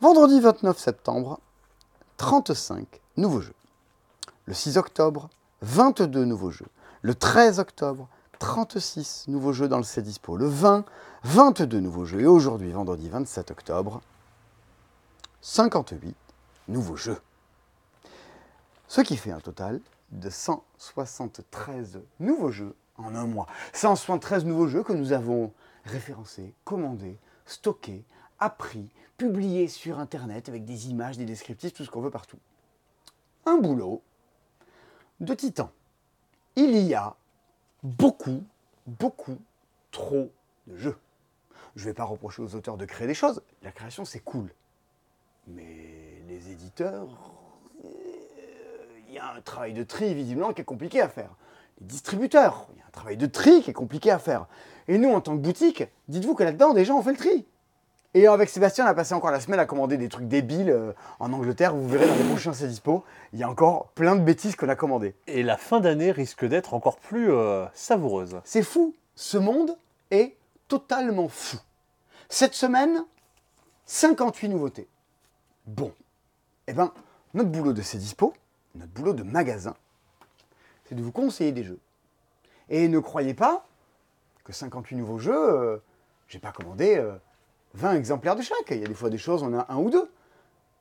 Vendredi 29 septembre, 35 nouveaux jeux. Le 6 octobre, 22 nouveaux jeux. Le 13 octobre, 36 nouveaux jeux dans le C Dispo. Le 20, 22 nouveaux jeux. Et aujourd'hui, vendredi 27 octobre, 58 nouveaux jeux. Ce qui fait un total de 173 nouveaux jeux en un mois. 173 nouveaux jeux que nous avons référencés, commandés, stockés, appris, publiés sur Internet avec des images, des descriptifs, tout ce qu'on veut partout. Un boulot de titan. Il y a beaucoup, beaucoup trop de jeux. Je ne vais pas reprocher aux auteurs de créer des choses. La création, c'est cool. Mais les éditeurs, euh, il y a un travail de tri, visiblement, qui est compliqué à faire. Les distributeurs, il y a un travail de tri qui est compliqué à faire. Et nous, en tant que boutique, dites-vous que là-dedans, déjà, on fait le tri. Et avec Sébastien, on a passé encore la semaine à commander des trucs débiles euh, en Angleterre. Vous verrez dans les prochains C'est Dispo, il y a encore plein de bêtises qu'on a commandées. Et la fin d'année risque d'être encore plus euh, savoureuse. C'est fou. Ce monde est totalement fou. Cette semaine, 58 nouveautés. Bon. Eh bien, notre boulot de C'est Dispo, notre boulot de magasin, c'est de vous conseiller des jeux. Et ne croyez pas que 58 nouveaux jeux, euh, j'ai pas commandé euh, 20 exemplaires de chaque. Il y a des fois des choses, on a un ou deux.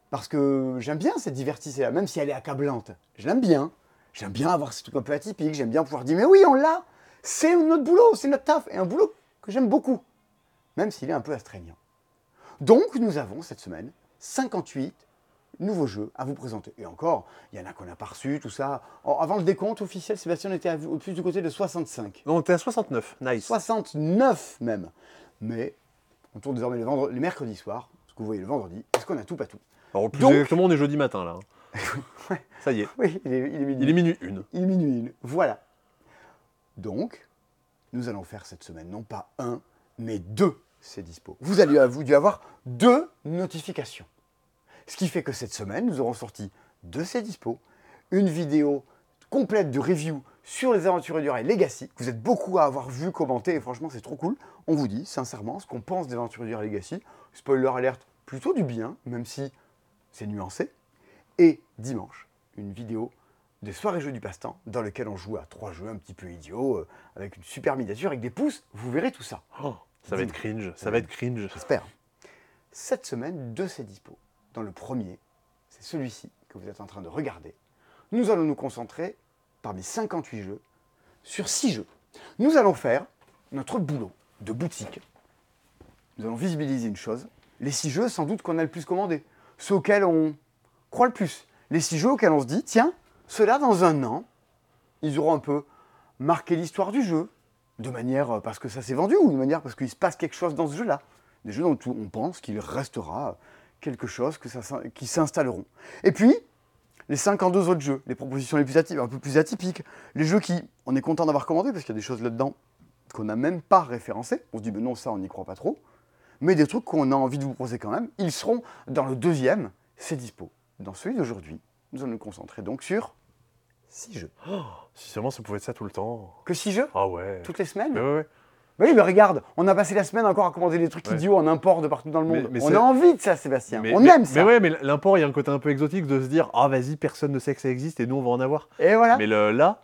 Parce que j'aime bien cette diversité-là, même si elle est accablante. Je l'aime bien. J'aime bien avoir ces trucs un peu atypiques. J'aime bien pouvoir dire, mais oui, on l'a. C'est notre boulot, c'est notre taf. Et un boulot que j'aime beaucoup. Même s'il est un peu astreignant. Donc, nous avons cette semaine 58 nouveaux jeux à vous présenter. Et encore, il y en a qu'on n'a pas reçu, tout ça. Oh, avant le décompte officiel, Sébastien était au plus du côté de 65. Donc t'es à 69, nice. 69 même. Mais on tourne désormais les, vendre- les mercredis soirs, ce que vous voyez le vendredi, parce qu'on a tout pas tout. Alors plus Donc- exactement, on est jeudi matin là. Ouais. Ça y est, Oui, il est, il est minuit. il est minuit une. Il est minuit une. Voilà. Donc, nous allons faire cette semaine non pas un, mais deux c'est dispo. Vous allez vous dû avoir deux notifications. Ce qui fait que cette semaine, nous aurons sorti deux c'est dispo, une vidéo complète de review sur les aventuriers du rail Legacy, vous êtes beaucoup à avoir vu, commenté, et franchement c'est trop cool. On vous dit sincèrement ce qu'on pense des aventuriers du rail Legacy. Spoiler alerte, plutôt du bien, même si c'est nuancé. Et dimanche, une vidéo des soirées jeux du passe-temps dans lesquelles on joue à trois jeux un petit peu idiots, euh, avec une super miniature, avec des pouces. Vous verrez tout ça. Oh, ça va être cringe, ça va être cringe. J'espère. Cette semaine, deux c'est dispo. Dans le premier, c'est celui-ci que vous êtes en train de regarder. Nous allons nous concentrer, parmi 58 jeux, sur 6 jeux. Nous allons faire notre boulot de boutique. Nous allons visibiliser une chose. Les 6 jeux, sans doute qu'on a le plus commandé. Ceux auxquels on croit le plus. Les 6 jeux auxquels on se dit, tiens, ceux-là, dans un an, ils auront un peu marqué l'histoire du jeu, de manière euh, parce que ça s'est vendu ou de manière parce qu'il se passe quelque chose dans ce jeu-là. Des jeux dont on pense qu'il restera quelque chose, que ça, qui s'installeront. Et puis, les 52 autres jeux, les propositions les plus atypiques, un peu plus atypiques, les jeux qui, on est content d'avoir commandé parce qu'il y a des choses là-dedans qu'on n'a même pas référencées. On se dit, mais non, ça, on n'y croit pas trop. Mais des trucs qu'on a envie de vous proposer quand même, ils seront dans le deuxième, c'est dispo. Dans celui d'aujourd'hui, nous allons nous concentrer donc sur 6 jeux. Si seulement ça pouvait être ça tout le temps. Que 6 jeux Ah ouais. Toutes les semaines Mais ouais, ouais. Oui, mais regarde, on a passé la semaine encore à commander des trucs Ouais. idiots en import de partout dans le monde. mais on a envie de ça, Sébastien. Mais- on aime ça. Mais ouais, mais l'import, il y a un côté un peu exotique de se dire Ah, vas-y, personne ne sait que ça existe et nous, on va en avoir. Et voilà. Mais le- là,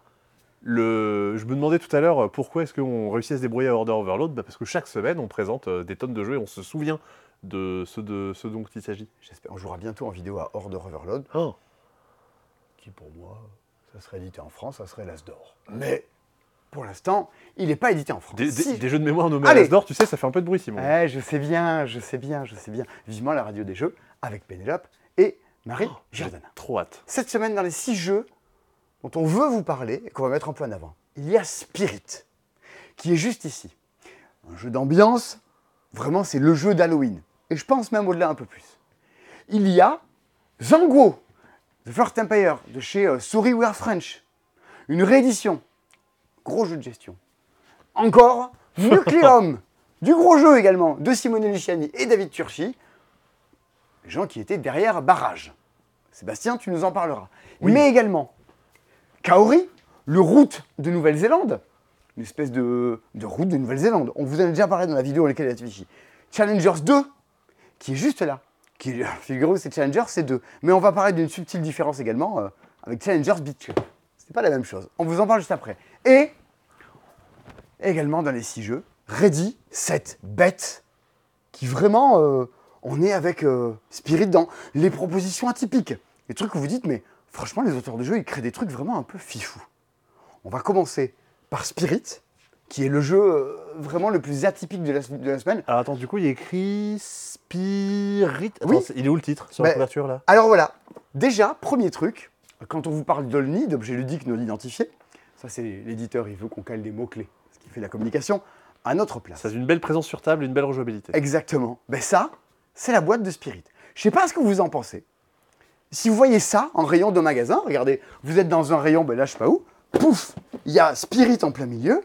le, je me demandais tout à l'heure euh, pourquoi est-ce qu'on réussit à se débrouiller à Order Overload? Bah, Parce que chaque semaine, on présente euh, des tonnes de jeux et on se souvient de ceux, de dont il s'agit. J'espère. On jouera bientôt en vidéo à Order Overload, Oh. qui pour moi, ça serait édité en France, ça serait l'As d'or. Mais pour l'instant, il n'est pas édité en France. Des, des- Si- des jeux de mémoire nommés Allez. à d'or, tu sais, ça fait un peu de bruit, Simon. Eh, je sais bien, je sais bien, je sais bien. Vivement la radio des jeux avec Pénélope et Marie Jordana. trop hâte. Cette semaine, dans les six jeux dont on veut vous parler et qu'on va mettre un peu en avant, il y a Spirit, qui est juste ici. Un jeu d'ambiance, vraiment, c'est le jeu d'Halloween. Et je pense même au-delà un peu plus. Il y a Zango, The First Empire, de chez euh, Sorry We Are French. Une réédition. Gros jeu de gestion. Encore Nucleum, du gros jeu également, de Simone Luciani et David Turchi. Les gens qui étaient derrière Barrage. Sébastien, tu nous en parleras. Oui. Mais également, Kaori, le route de Nouvelle-Zélande. Une espèce de, de route de Nouvelle-Zélande. On vous en a déjà parlé dans la vidéo dans laquelle il a été fichi. Challengers 2, qui est juste là. qui, figurez-vous, c'est Challenger, c'est 2. Mais on va parler d'une subtile différence également euh, avec Challengers Beat C'est pas la même chose. On vous en parle juste après. Et également dans les 6 jeux, Ready, 7, Bet, qui vraiment, euh, on est avec euh, Spirit dans les propositions atypiques. Les trucs que vous dites, mais franchement, les auteurs de jeux, ils créent des trucs vraiment un peu fifous. On va commencer par Spirit, qui est le jeu euh, vraiment le plus atypique de la, de la semaine. Alors attends, du coup, il écrit Spirit. Attends, Oui. il est où le titre sur Bah, la couverture là? Alors voilà, déjà, premier truc, quand on vous parle d'Olni, d'objet ludique non identifié, ça c'est l'éditeur, il veut qu'on cale des mots-clés, ce qui fait la communication à notre place. Ça a une belle présence sur table une belle rejouabilité. Exactement. Ben ça, c'est la boîte de Spirit. Je sais pas ce que vous en pensez. Si vous voyez ça en rayon de magasin, regardez, vous êtes dans un rayon, ben là je sais pas où, pouf, il y a Spirit en plein milieu.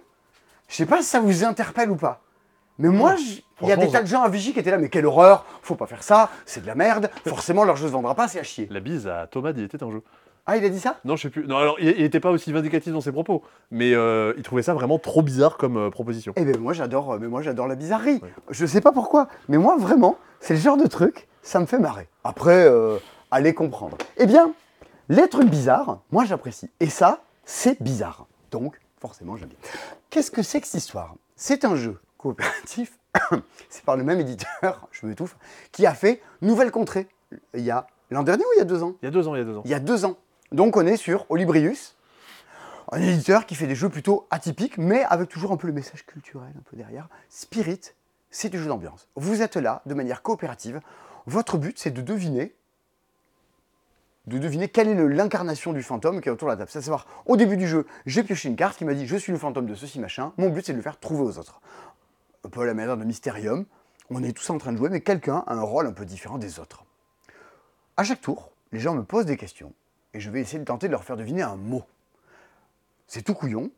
Je sais pas si ça vous interpelle ou pas. Mais moi, il y a des tas de gens à Vigie qui étaient là, mais quelle horreur, faut pas faire ça, c'est de la merde, forcément leur jeu se vendra pas, c'est à chier. La bise à Thomas il était un jeu. Ah, il a dit ça? Non, je sais plus. Non, alors il il était pas aussi vindicatif dans ses propos, mais euh, il trouvait ça vraiment trop bizarre comme euh, proposition. Eh ben moi j'adore, euh, mais moi j'adore la bizarrerie. Ouais. Je sais pas pourquoi, mais moi vraiment, c'est le genre de truc, ça me fait marrer. Après, allez comprendre. Eh bien, les trucs bizarres, moi j'apprécie. Et ça, c'est bizarre. Donc, forcément, j'aime bien. Qu'est-ce que c'est que cette histoire? C'est un jeu coopératif, c'est par le même éditeur, je m'étouffe, qui a fait Nouvelle Contrée. Il y a l'an dernier ou il y a deux ans? Il y a deux ans, il y a deux ans. il y a deux ans. Donc on est sur Olibrius, un éditeur qui fait des jeux plutôt atypiques, mais avec toujours un peu le message culturel un peu derrière. Spirit, c'est du jeu d'ambiance. Vous êtes là de manière coopérative. Votre but, c'est de deviner, de deviner quelle est l'incarnation du fantôme qui est autour de la table. C'est à savoir, au début du jeu, j'ai pioché une carte qui m'a dit je suis le fantôme de ceci machin. Mon but, c'est de le faire trouver aux autres. Un peu à la manière de Mysterium. On est tous en train de jouer, mais quelqu'un a un rôle un peu différent des autres. À chaque tour, les gens me posent des questions et je vais essayer de tenter de leur faire deviner un mot. C'est tout couillon.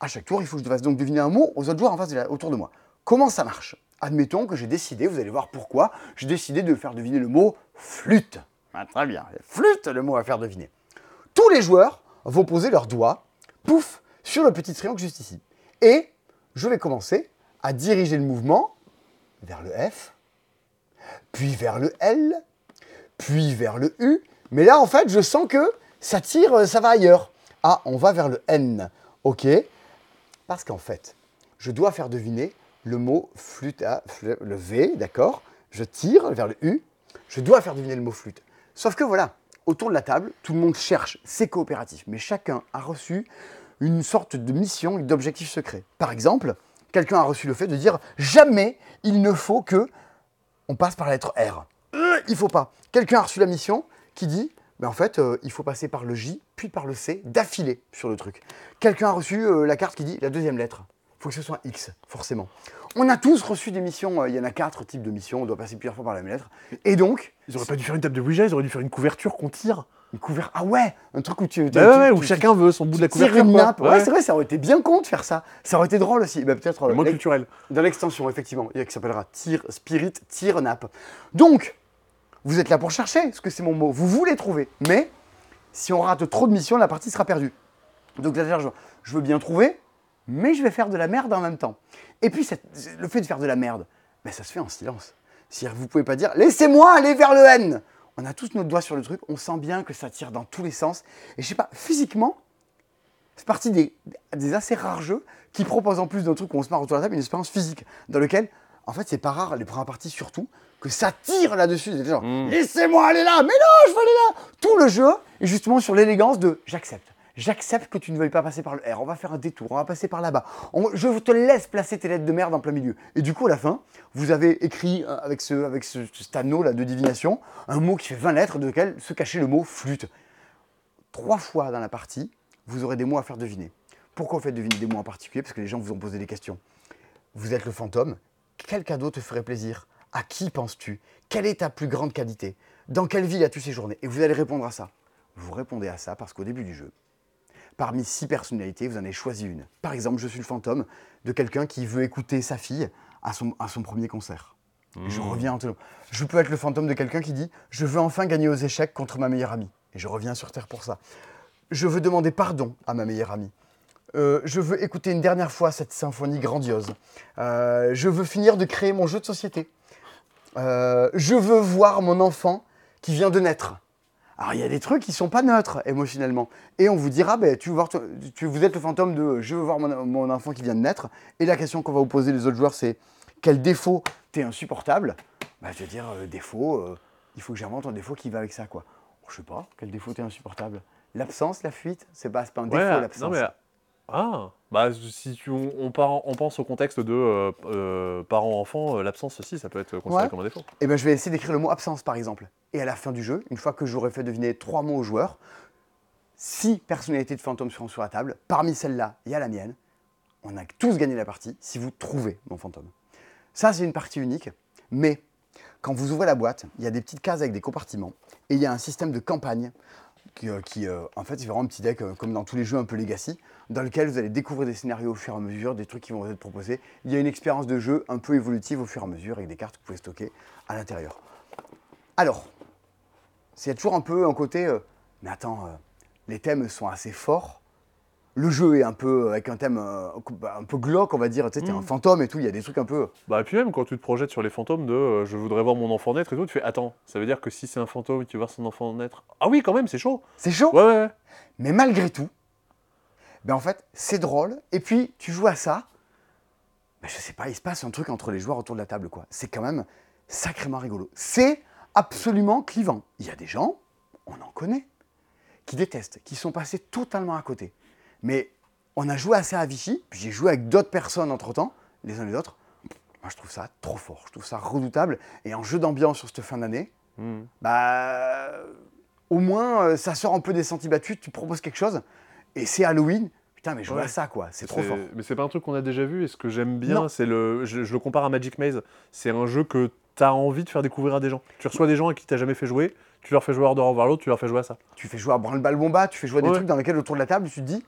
À chaque tour, il faut que je fasse donc deviner un mot aux autres joueurs en face autour de moi. Comment ça marche? Admettons que j'ai décidé, vous allez voir pourquoi, j'ai décidé de faire deviner le mot flûte. Ah, très bien, flûte le mot à faire deviner. Tous les joueurs vont poser leurs doigts, pouf, sur le petit triangle juste ici. Et je vais commencer à diriger le mouvement vers le F, puis vers le L, puis vers le U. Mais là, en fait, je sens que ça tire, euh, ça va ailleurs. Ah, on va vers le N. OK. Parce qu'en fait, je dois faire deviner le mot flûte, fl- le V, d'accord? Je tire vers le U. Je dois faire deviner le mot flûte. Sauf que voilà, autour de la table, tout le monde cherche, c'est coopératif, mais chacun a reçu une sorte de mission et d'objectif secret. Par exemple, quelqu'un a reçu le fait de dire jamais il ne faut que on passe par la lettre R. Euh, il faut pas. Quelqu'un a reçu la mission qui dit, ben en fait, euh, il faut passer par le J, puis par le C, d'affilée sur le truc. Quelqu'un a reçu euh, la carte qui dit la deuxième lettre. Il faut que ce soit X, forcément. On a tous reçu des missions, euh, il y en a quatre types de missions, on doit passer plusieurs fois par la même lettre. Et donc, Ils auraient pas dû faire une table de Ouija, ils auraient dû faire une couverture qu'on tire. une couverture. Ah ouais, un truc où tu. tu- Bah ouais, tu- ouais, où tu- chacun veut son bout de la couverture. une nappe. Ouais, Ouais. c'est vrai, ça aurait été bien con de faire ça. Ça aurait été drôle aussi. Bah, peut-être moins culturel. dans l'extension, effectivement, il y a qui s'appellera Tire Spirit Tire Nappe. Donc, vous êtes là pour chercher, ce que c'est mon mot. Vous voulez trouver, mais si on rate trop de missions, la partie sera perdue. Donc je, veux bien trouver, mais je vais faire de la merde en même temps. Et puis, le fait de faire de la merde, ben, ça se fait en silence. Que vous pouvez pas dire laissez-moi aller vers le N. On a tous notre doigt sur le truc, on sent bien que ça tire dans tous les sens. Et je sais pas, physiquement, c'est partie des, des assez rares jeux qui proposent en plus d'un truc où on se marre autour de la table une expérience physique dans lequel, en fait, c'est pas rare, les premières parties surtout, que ça tire là-dessus. C'est Genre, Mm. laissez-moi aller là, mais non, je veux aller là. Tout le jeu est justement sur l'élégance de j'accepte. J'accepte que tu ne veuilles pas passer par le R. On va faire un détour, on va passer par là-bas. On- je te laisse placer tes lettres de merde en plein milieu. Et du coup, à la fin, vous avez écrit euh, avec ce, avec ce, cet anneau là de divination un mot qui fait 20 lettres, de lequel se cachait le mot flûte trois fois dans la partie, vous aurez des mots à faire deviner. Pourquoi vous faites deviner des mots en particulier? Parce que les gens vous ont posé des questions. Vous êtes le fantôme. Quel cadeau te ferait plaisir? À qui penses-tu? Quelle est ta plus grande qualité? Dans quelle ville as-tu séjourné? Et vous allez répondre à ça. Vous répondez à ça parce qu'au début du jeu, parmi six personnalités, vous en avez choisi une. Par exemple, je suis le fantôme de quelqu'un qui veut écouter sa fille à son, à son premier concert. Je reviens en Je peux être le fantôme de quelqu'un qui dit Je veux enfin gagner aux échecs contre ma meilleure amie. Et je reviens sur Terre pour ça. Je veux demander pardon à ma meilleure amie. Euh, je veux écouter une dernière fois cette symphonie grandiose. Euh, je veux finir de créer mon jeu de société. Euh, je veux voir mon enfant qui vient de naître. Alors il y a des trucs qui sont pas neutres émotionnellement. Et on vous dira, ben, tu veux voir, tu, vous êtes le fantôme de je veux voir mon, mon enfant qui vient de naître. Et la question qu'on va vous poser les autres joueurs, c'est quel défaut t'es insupportable? Bah, Je vais dire, euh, défaut, euh, il faut que j'invente un défaut qui va avec ça. quoi. Je sais pas, quel défaut t'es insupportable? L'absence, la fuite, c'est pas, pas un défaut Ouais, l'absence. Ah bah si tu, on, on part- on pense au contexte de euh, euh, parents-enfants, euh, l'absence aussi ça peut être considéré Ouais. comme un défaut. Eh ben, je vais essayer d'écrire le mot absence, par exemple. Et à la fin du jeu, une fois que j'aurai fait deviner trois mots aux joueurs, six personnalités de fantômes seront sur la table. Parmi celles-là, il y a la mienne. On a tous gagné la partie si vous trouvez mon fantôme. Ça, c'est une partie unique. Mais quand vous ouvrez la boîte, il y a des petites cases avec des compartiments. Et il y a un système de campagne qui, euh, euh, en fait, c'est vraiment un petit deck, euh, comme dans tous les jeux un peu legacy, dans lequel vous allez découvrir des scénarios au fur et à mesure, des trucs qui vont vous être proposés. Il y a une expérience de jeu un peu évolutive au fur et à mesure, avec des cartes que vous pouvez stocker à l'intérieur. Alors, c'est toujours un peu un côté, mais attends, les thèmes sont assez forts. Le jeu est un peu avec un thème euh, un peu glauque, on va dire. Tu sais, t'es Mm. un fantôme et tout, il y a des trucs un peu. Bah et puis même quand tu te projettes sur les fantômes de euh, je voudrais voir mon enfant naître et tout, tu fais attends, ça veut dire que si c'est un fantôme qui veut voir son enfant naître, ah oui quand même c'est chaud. C'est chaud, Ouais ouais. ouais. mais malgré tout, ben en fait, c'est drôle. Et puis, tu joues à ça, ben je sais pas, il se passe un truc entre les joueurs autour de la table, quoi. C'est quand même sacrément rigolo. C'est absolument clivant. Il y a des gens, on en connaît, qui détestent, qui sont passés totalement à côté. Mais on a joué assez à Vichy, puis j'ai joué avec d'autres personnes entre-temps, les uns les autres. Moi, je trouve ça trop fort, je trouve ça redoutable. Et en jeu d'ambiance sur cette fin d'année, Hmm. bah, au moins, euh, ça sort un peu des sentiers battus, tu proposes quelque chose, et c'est Halloween. Putain, mais je vois Ouais. ça, quoi. C'est trop fort. Mais c'est pas un truc qu'on a déjà vu et ce que j'aime bien c'est le je, je le compare à Magic Maze, c'est un jeu que tu as envie de faire découvrir à des gens. Tu reçois des gens à qui t'as jamais fait jouer, tu leur fais jouer Order of Warlord, tu leur fais jouer à ça. Tu fais jouer à branle-balle bomba, tu fais jouer à des trucs dans lesquels, autour de la table, tu te dis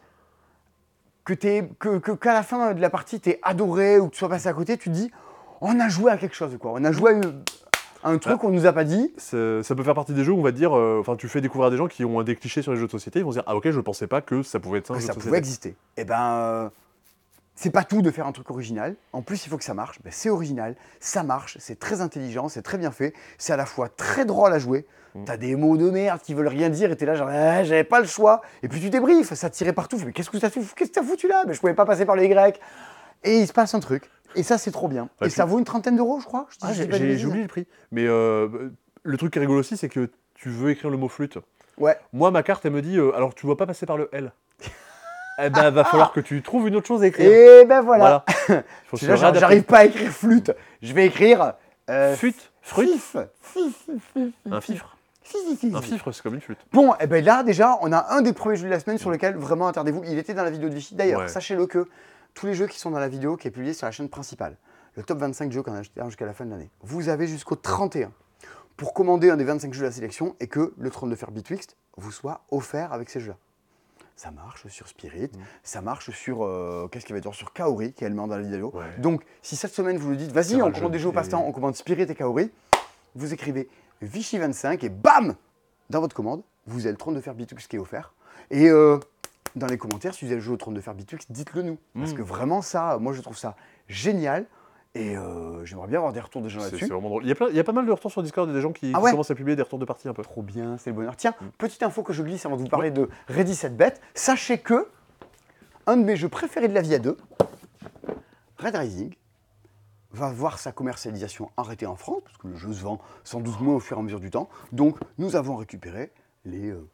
que t'es, que, que- qu'à la fin de la partie, t'es adoré ou que tu sois passé à côté, tu te dis, on a joué à quelque chose, quoi. On a joué à, une- un truc Ah. qu'on nous a pas dit. Ça peut faire partie des jeux où on va dire, euh, enfin tu fais découvrir à des gens qui ont des clichés sur les jeux de société, ils vont se dire ah ok je pensais pas que ça pouvait être un que jeu ça de pouvait société. exister. Et ben, euh, c'est pas tout de faire un truc original. En plus, il faut que ça marche. Ben, c'est original, ça marche, c'est très intelligent, c'est très bien fait. C'est à la fois très drôle à jouer. Mm. T'as des mots de merde qui veulent rien dire et t'es là genre Ah, j'avais pas le choix. Et puis tu débriefes, ça tirait partout. Mais qu'est-ce que t'as foutu, qu'est-ce que t'as foutu là Mais je pouvais pas passer par le Y. Et il se passe un truc. Et ça, c'est trop bien. Ouais, et ça vaut une trentaine d'euros, je crois. Ah, j'ai oublié le prix. Mais euh, le truc qui est rigolo aussi, c'est que tu veux écrire le mot flûte. Ouais. Moi, ma carte, elle me dit, euh, alors tu dois pas passer par le L. eh ben, va falloir que tu trouves une autre chose à écrire. Et ben voilà. J'arrive pas à écrire flûte. Je vais écrire. euh, fif. Fif, fif, un fif. fifre. Fif, fif, fif. Un fifre, c'est comme une flûte. Bon, et ben là déjà, on a un des premiers jeux de la semaine sur lequel vraiment attardez-vous. Il était dans la vidéo de Vichy. D'ailleurs, Ouais. sachez-le que tous les jeux qui sont dans la vidéo qui est publiée sur la chaîne principale, le top 25 jeux qu'on a acheté jusqu'à la fin de l'année, vous avez jusqu'au 31 pour commander un des 25 jeux de la sélection et que le trône de fer Bitwixt vous soit offert avec ces jeux-là. Ça marche sur Spirit, Mm. ça marche sur euh, qu'est-ce qu'il va dire sur Kaori qui est également dans la vidéo. Ouais. Donc, si cette semaine vous le dites, vas-y, on commande des jeux au et- passe-temps, on commande Spirit et Kaori, vous écrivez Vichy 25 et bam Dans votre commande, vous avez le trône de fer Bitux qui est offert. Et euh, dans les commentaires, si vous avez le jeu au trône de fer Bitux, dites-le nous. Parce Mm. que vraiment, ça, moi je trouve ça génial. Et euh, j'aimerais bien avoir des retours des gens c'est là-dessus. vraiment drôle. Il y, a plein- il y a pas mal de retours sur Discord, des gens qui, Ah qui commencent à publier des retours de partie un peu. Trop bien, c'est le bonheur. Tiens, Mm. petite info que je glisse avant de vous parler de Ready Set Bet. Sachez que un de mes jeux préférés de la vie à deux, Red Rising, va voir sa commercialisation arrêtée en France, parce que le jeu se vend sans doute moins au fur et à mesure du temps. Donc, nous avons récupéré les euh,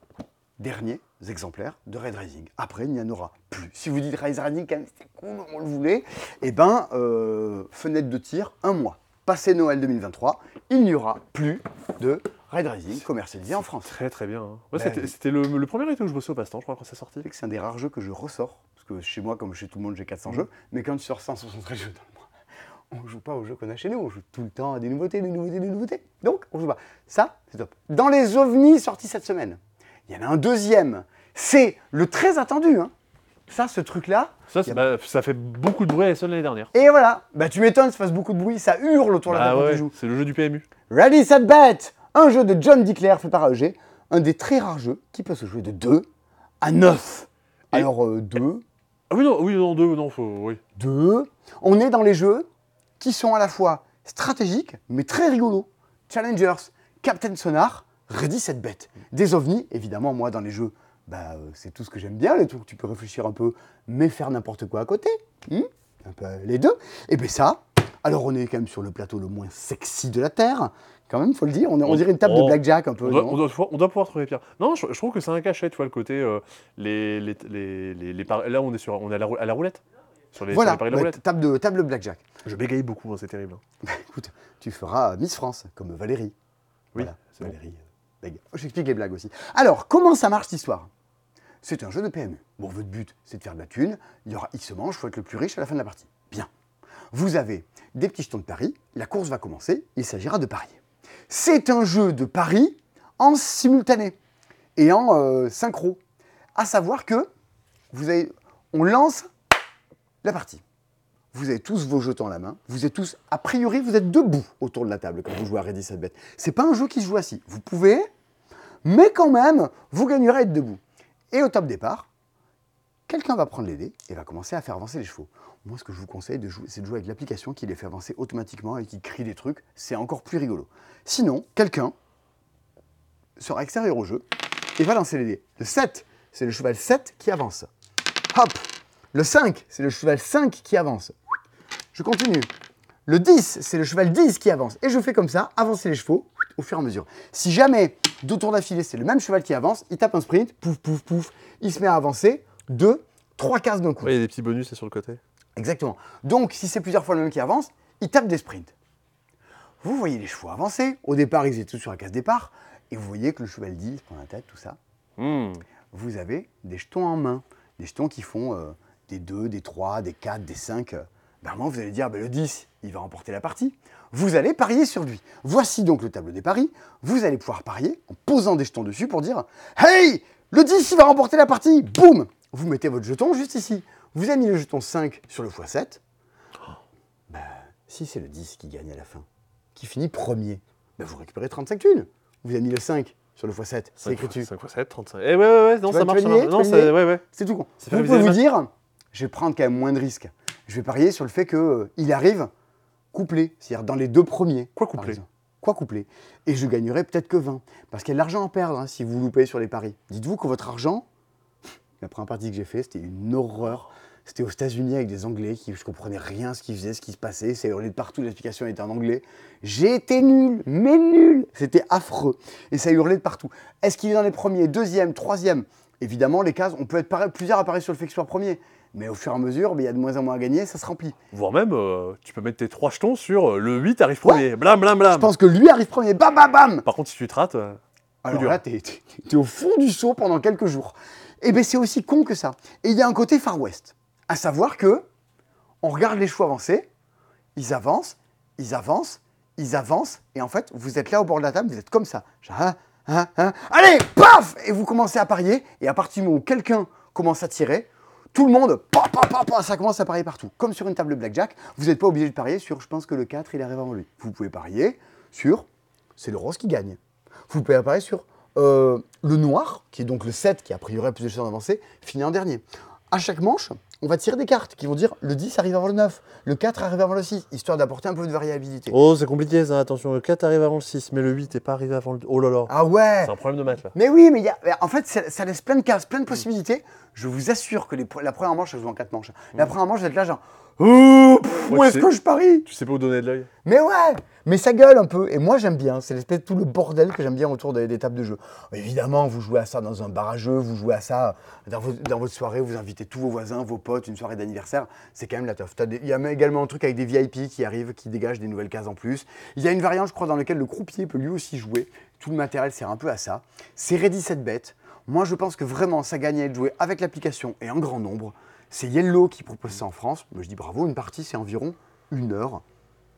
derniers exemplaires de Red Rising. Après, il n'y en aura plus. Si vous dites Red Rising, c'est cool, on le voulait, eh ben, euh, fenêtre de tir, un mois. Passé Noël 2023, il n'y aura plus de Red Rising commercialisé en France. Très très bien. hein. Ouais, Ben c'était le, le premier été où je bossais au passe-temps, je crois, quand c'est sorti. C'est que un des rares jeux que je ressors. Parce que chez moi, comme chez tout le monde, j'ai 400 Mhm. jeux. Mais quand tu sors 163 jeux dans le mois, on joue pas aux jeux qu'on a chez nous. On joue tout le temps à des nouveautés, des nouveautés, des nouveautés. Donc, on joue pas. Ça, c'est top. Dans les ovnis sortis cette semaine, il y en a un deuxième. C'est le très attendu. hein. Ça, ce truc-là. Ça, a- bah, ça fait beaucoup de bruit à Essen l'année dernière. Et voilà. Bah, tu m'étonnes, ça fasse beaucoup de bruit. Ça hurle autour de la Ah table quand ouais, tu joues. c'est le jeu du PMU. Ready, set, bet Un jeu de John Dickler fait par AEG. Un des très rares jeux qui peut se jouer de 2 à 9. Et- Alors, 2, Ah oui, non, oui, non, deux, non, faut, oui. 2. On est dans les jeux qui sont à la fois stratégiques, mais très rigolos. Challengers, Captain Sonar, Ready Set Bet. Des ovnis, évidemment, moi, dans les jeux, bah, euh, c'est tout ce que j'aime bien, les trucs où tu peux réfléchir un peu, mais faire n'importe quoi à côté. Hmm un peu les deux. Et bien ça, alors on est quand même sur le plateau le moins sexy de la Terre, quand même, faut le dire. On, est- on dirait une table de blackjack un peu. On doit, non on doit pouvoir, on doit pouvoir trouver pire. Non, je, je trouve que c'est un cachet, tu vois, le côté. euh, les, les, les, les- par- Là, on est, sur, on est à, la, rou- à la roulette. Sur les, sur voilà, les paris de la roulette. table de, table de blackjack. Je bégaye beaucoup, hein, c'est terrible. Écoute, tu feras Miss France, comme Valérie. Oui, Voilà, c'est bon. Valérie. euh, bégaye. Oh, J'explique les blagues aussi. Alors, comment ça marche cette histoire? C'est un jeu de PMU. Bon, votre but, c'est de faire de la thune. Il y aura X manches, il faut être le plus riche à la fin de la partie. Bien. Vous avez des petits jetons de paris, la course va commencer, il s'agira de parier. C'est un jeu de paris en simultané et en euh, synchro. À savoir que vous avez, on lance la partie. Vous avez tous vos jetons à la main. Vous êtes tous, a priori, vous êtes debout autour de la table quand vous jouez à Ready Set Bet. C'est pas un jeu qui se joue assis. Vous pouvez, mais quand même, vous gagnerez à être debout. Et au top départ, quelqu'un va prendre les dés et va commencer à faire avancer les chevaux. Moi, ce que je vous conseille, c'est de jouer avec l'application qui les fait avancer automatiquement et qui crie des trucs. C'est encore plus rigolo. Sinon, quelqu'un sera extérieur au jeu et va lancer les dés. Le 7, c'est le cheval 7 qui avance. Hop Le 5, c'est le cheval 5 qui avance. Je continue. Le 10, c'est le cheval 10 qui avance. Et je fais comme ça, avancer les chevaux au fur et à mesure. Si jamais, deux tours d'affilée, c'est le même cheval qui avance, il tape un sprint, pouf, pouf, pouf, il se met à avancer, deux, trois cases d'un coup. Ouais, il y a des petits bonus sur le côté. Exactement. Donc, si c'est plusieurs fois le même qui avance, il tape des sprints. Vous voyez les chevaux avancer. Au départ, ils étaient tous sur la case départ. Et vous voyez que le cheval 10 prend la tête, tout ça. Hmm. Vous avez des jetons en main. Des jetons qui font euh, des 2, des 3, des 4, des 5. Euh, ben, moi, vous allez dire, ben, le 10, il va remporter la partie. Vous allez parier sur lui. Voici donc le tableau des paris. Vous allez pouvoir parier en posant des jetons dessus pour dire Hey, le 10, il va remporter la partie. Boum Vous mettez votre jeton juste ici. Vous avez mis le jeton 5 sur le x7. Ben, si c'est le 10 qui gagne à la fin, qui finit premier, ben, vous récupérez 35 thunes. Vous avez mis le 5 sur le x7. C'est écrit dessus. 5 x 7, 35. Eh ouais, ouais, ouais, non, ça marche. C'est tout con. Vous pouvez vous dire, je vais prendre quand même moins de risques. Je vais parier sur le fait qu'il arrive couplé, c'est-à-dire dans les deux premiers. Quoi couplé. Quoi couplé Et je gagnerai peut-être que 20. Parce qu'il y a de l'argent à perdre hein, si vous loupez sur les paris. Dites-vous que votre argent, la première partie que j'ai fait, c'était une horreur. C'était aux États-Unis avec des Anglais qui je comprenais rien ce qu'ils faisaient, ce qui se passait. Ça hurlait de partout, l'explication était en anglais. J'ai été nul, mais nul. C'était affreux. Et ça hurlait de partout. Est-ce qu'il est dans les premiers, deuxième, troisième? Évidemment, les cases, on peut être plusieurs à sur le fait soit premier. Mais au fur et à mesure, il y a de moins en moins à gagner, ça se remplit. Voire même, euh, tu peux mettre tes 3 jetons sur euh, le 8 arrive premier. Blam, blam, blam. Je pense que lui arrive premier, bam, bam, bam Par contre, si tu te rates, euh, Alors dur. là, t'es au fond du seau pendant quelques jours. Et bien, c'est aussi con que ça. Et il y a un côté Far West. À savoir que on regarde les chevaux avancer, ils avancent, ils avancent, ils avancent, et en fait, vous êtes là au bord de la table, vous êtes comme ça. Hein, hein, hein. Allez, paf Et vous commencez à parier, et à partir du moment où quelqu'un commence à tirer, tout le monde, pa, pa, ça commence à parier partout. Comme sur une table de blackjack, vous n'êtes pas obligé de parier sur, je pense que le 4, il arrive avant lui. Vous pouvez parier sur, c'est le rose qui gagne. Vous pouvez parier sur euh, le noir, qui est donc le 7, qui a priori plus de chances d'avancer, finit en dernier. À chaque manche, on va tirer des cartes qui vont dire le 10 arrive avant le 9, le 4 arrive avant le 6, histoire d'apporter un peu de variabilité. Oh, c'est compliqué ça, attention, le 4 arrive avant le 6, mais le 8 n'est pas arrivé avant le... Oh là là, Ah ouais c'est un problème de maths là. Mais oui, mais il y a- en fait, ça, ça laisse plein de cases, plein de possibilités. Je vous assure que les, la première manche, ça se joue en 4 manches. La première manche, vous êtes là genre, Oh, pff, Ouais, où est-ce sais- que je parie? Tu sais pas où donner de l'œil Mais ouais, mais ça gueule un peu. Et moi, j'aime bien. C'est l'espèce de tout le bordel que j'aime bien autour des, tables de jeu. Évidemment, vous jouez à ça dans un bar à jeu, vous jouez à ça dans, vos- dans votre soirée, vous invitez tous vos voisins, vos potes, une soirée d'anniversaire. C'est quand même la teuf. Il y a également un truc avec des VIP qui arrivent, qui dégagent des nouvelles cases en plus. Il y a une variante, je crois, dans laquelle le croupier peut lui aussi jouer. Tout le matériel sert un peu à ça. C'est Ready Set Bet. Moi, je pense que vraiment, ça gagnait de jouer avec l'application et en grand nombre. C'est Yellow qui propose ça en France. Moi, je dis bravo, une partie, c'est environ une heure.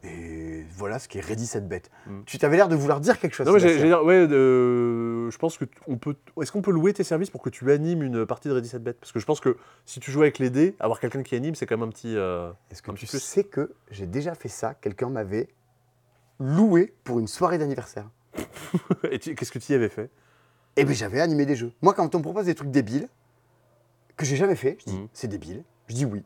Et voilà ce qui est Ready Set Bet. Mm. Tu t'avais l'air de vouloir dire quelque chose. Non, mais j'allais dire, ouais, euh, je pense que on peut. Est-ce qu'on peut louer tes services pour que tu animes une partie de Ready Set Bet Parce que je pense que si tu joues avec les dés, avoir quelqu'un qui anime, c'est quand même un petit. euh, Est-ce que tu plus. sais que j'ai déjà fait ça? Quelqu'un m'avait loué pour une soirée d'anniversaire. Et qu'est-ce que tu y avais fait? Et bien j'avais animé des jeux. Moi, quand on me propose des trucs débiles, que j'ai jamais fait, je dis Mhm. c'est débile. Je dis oui.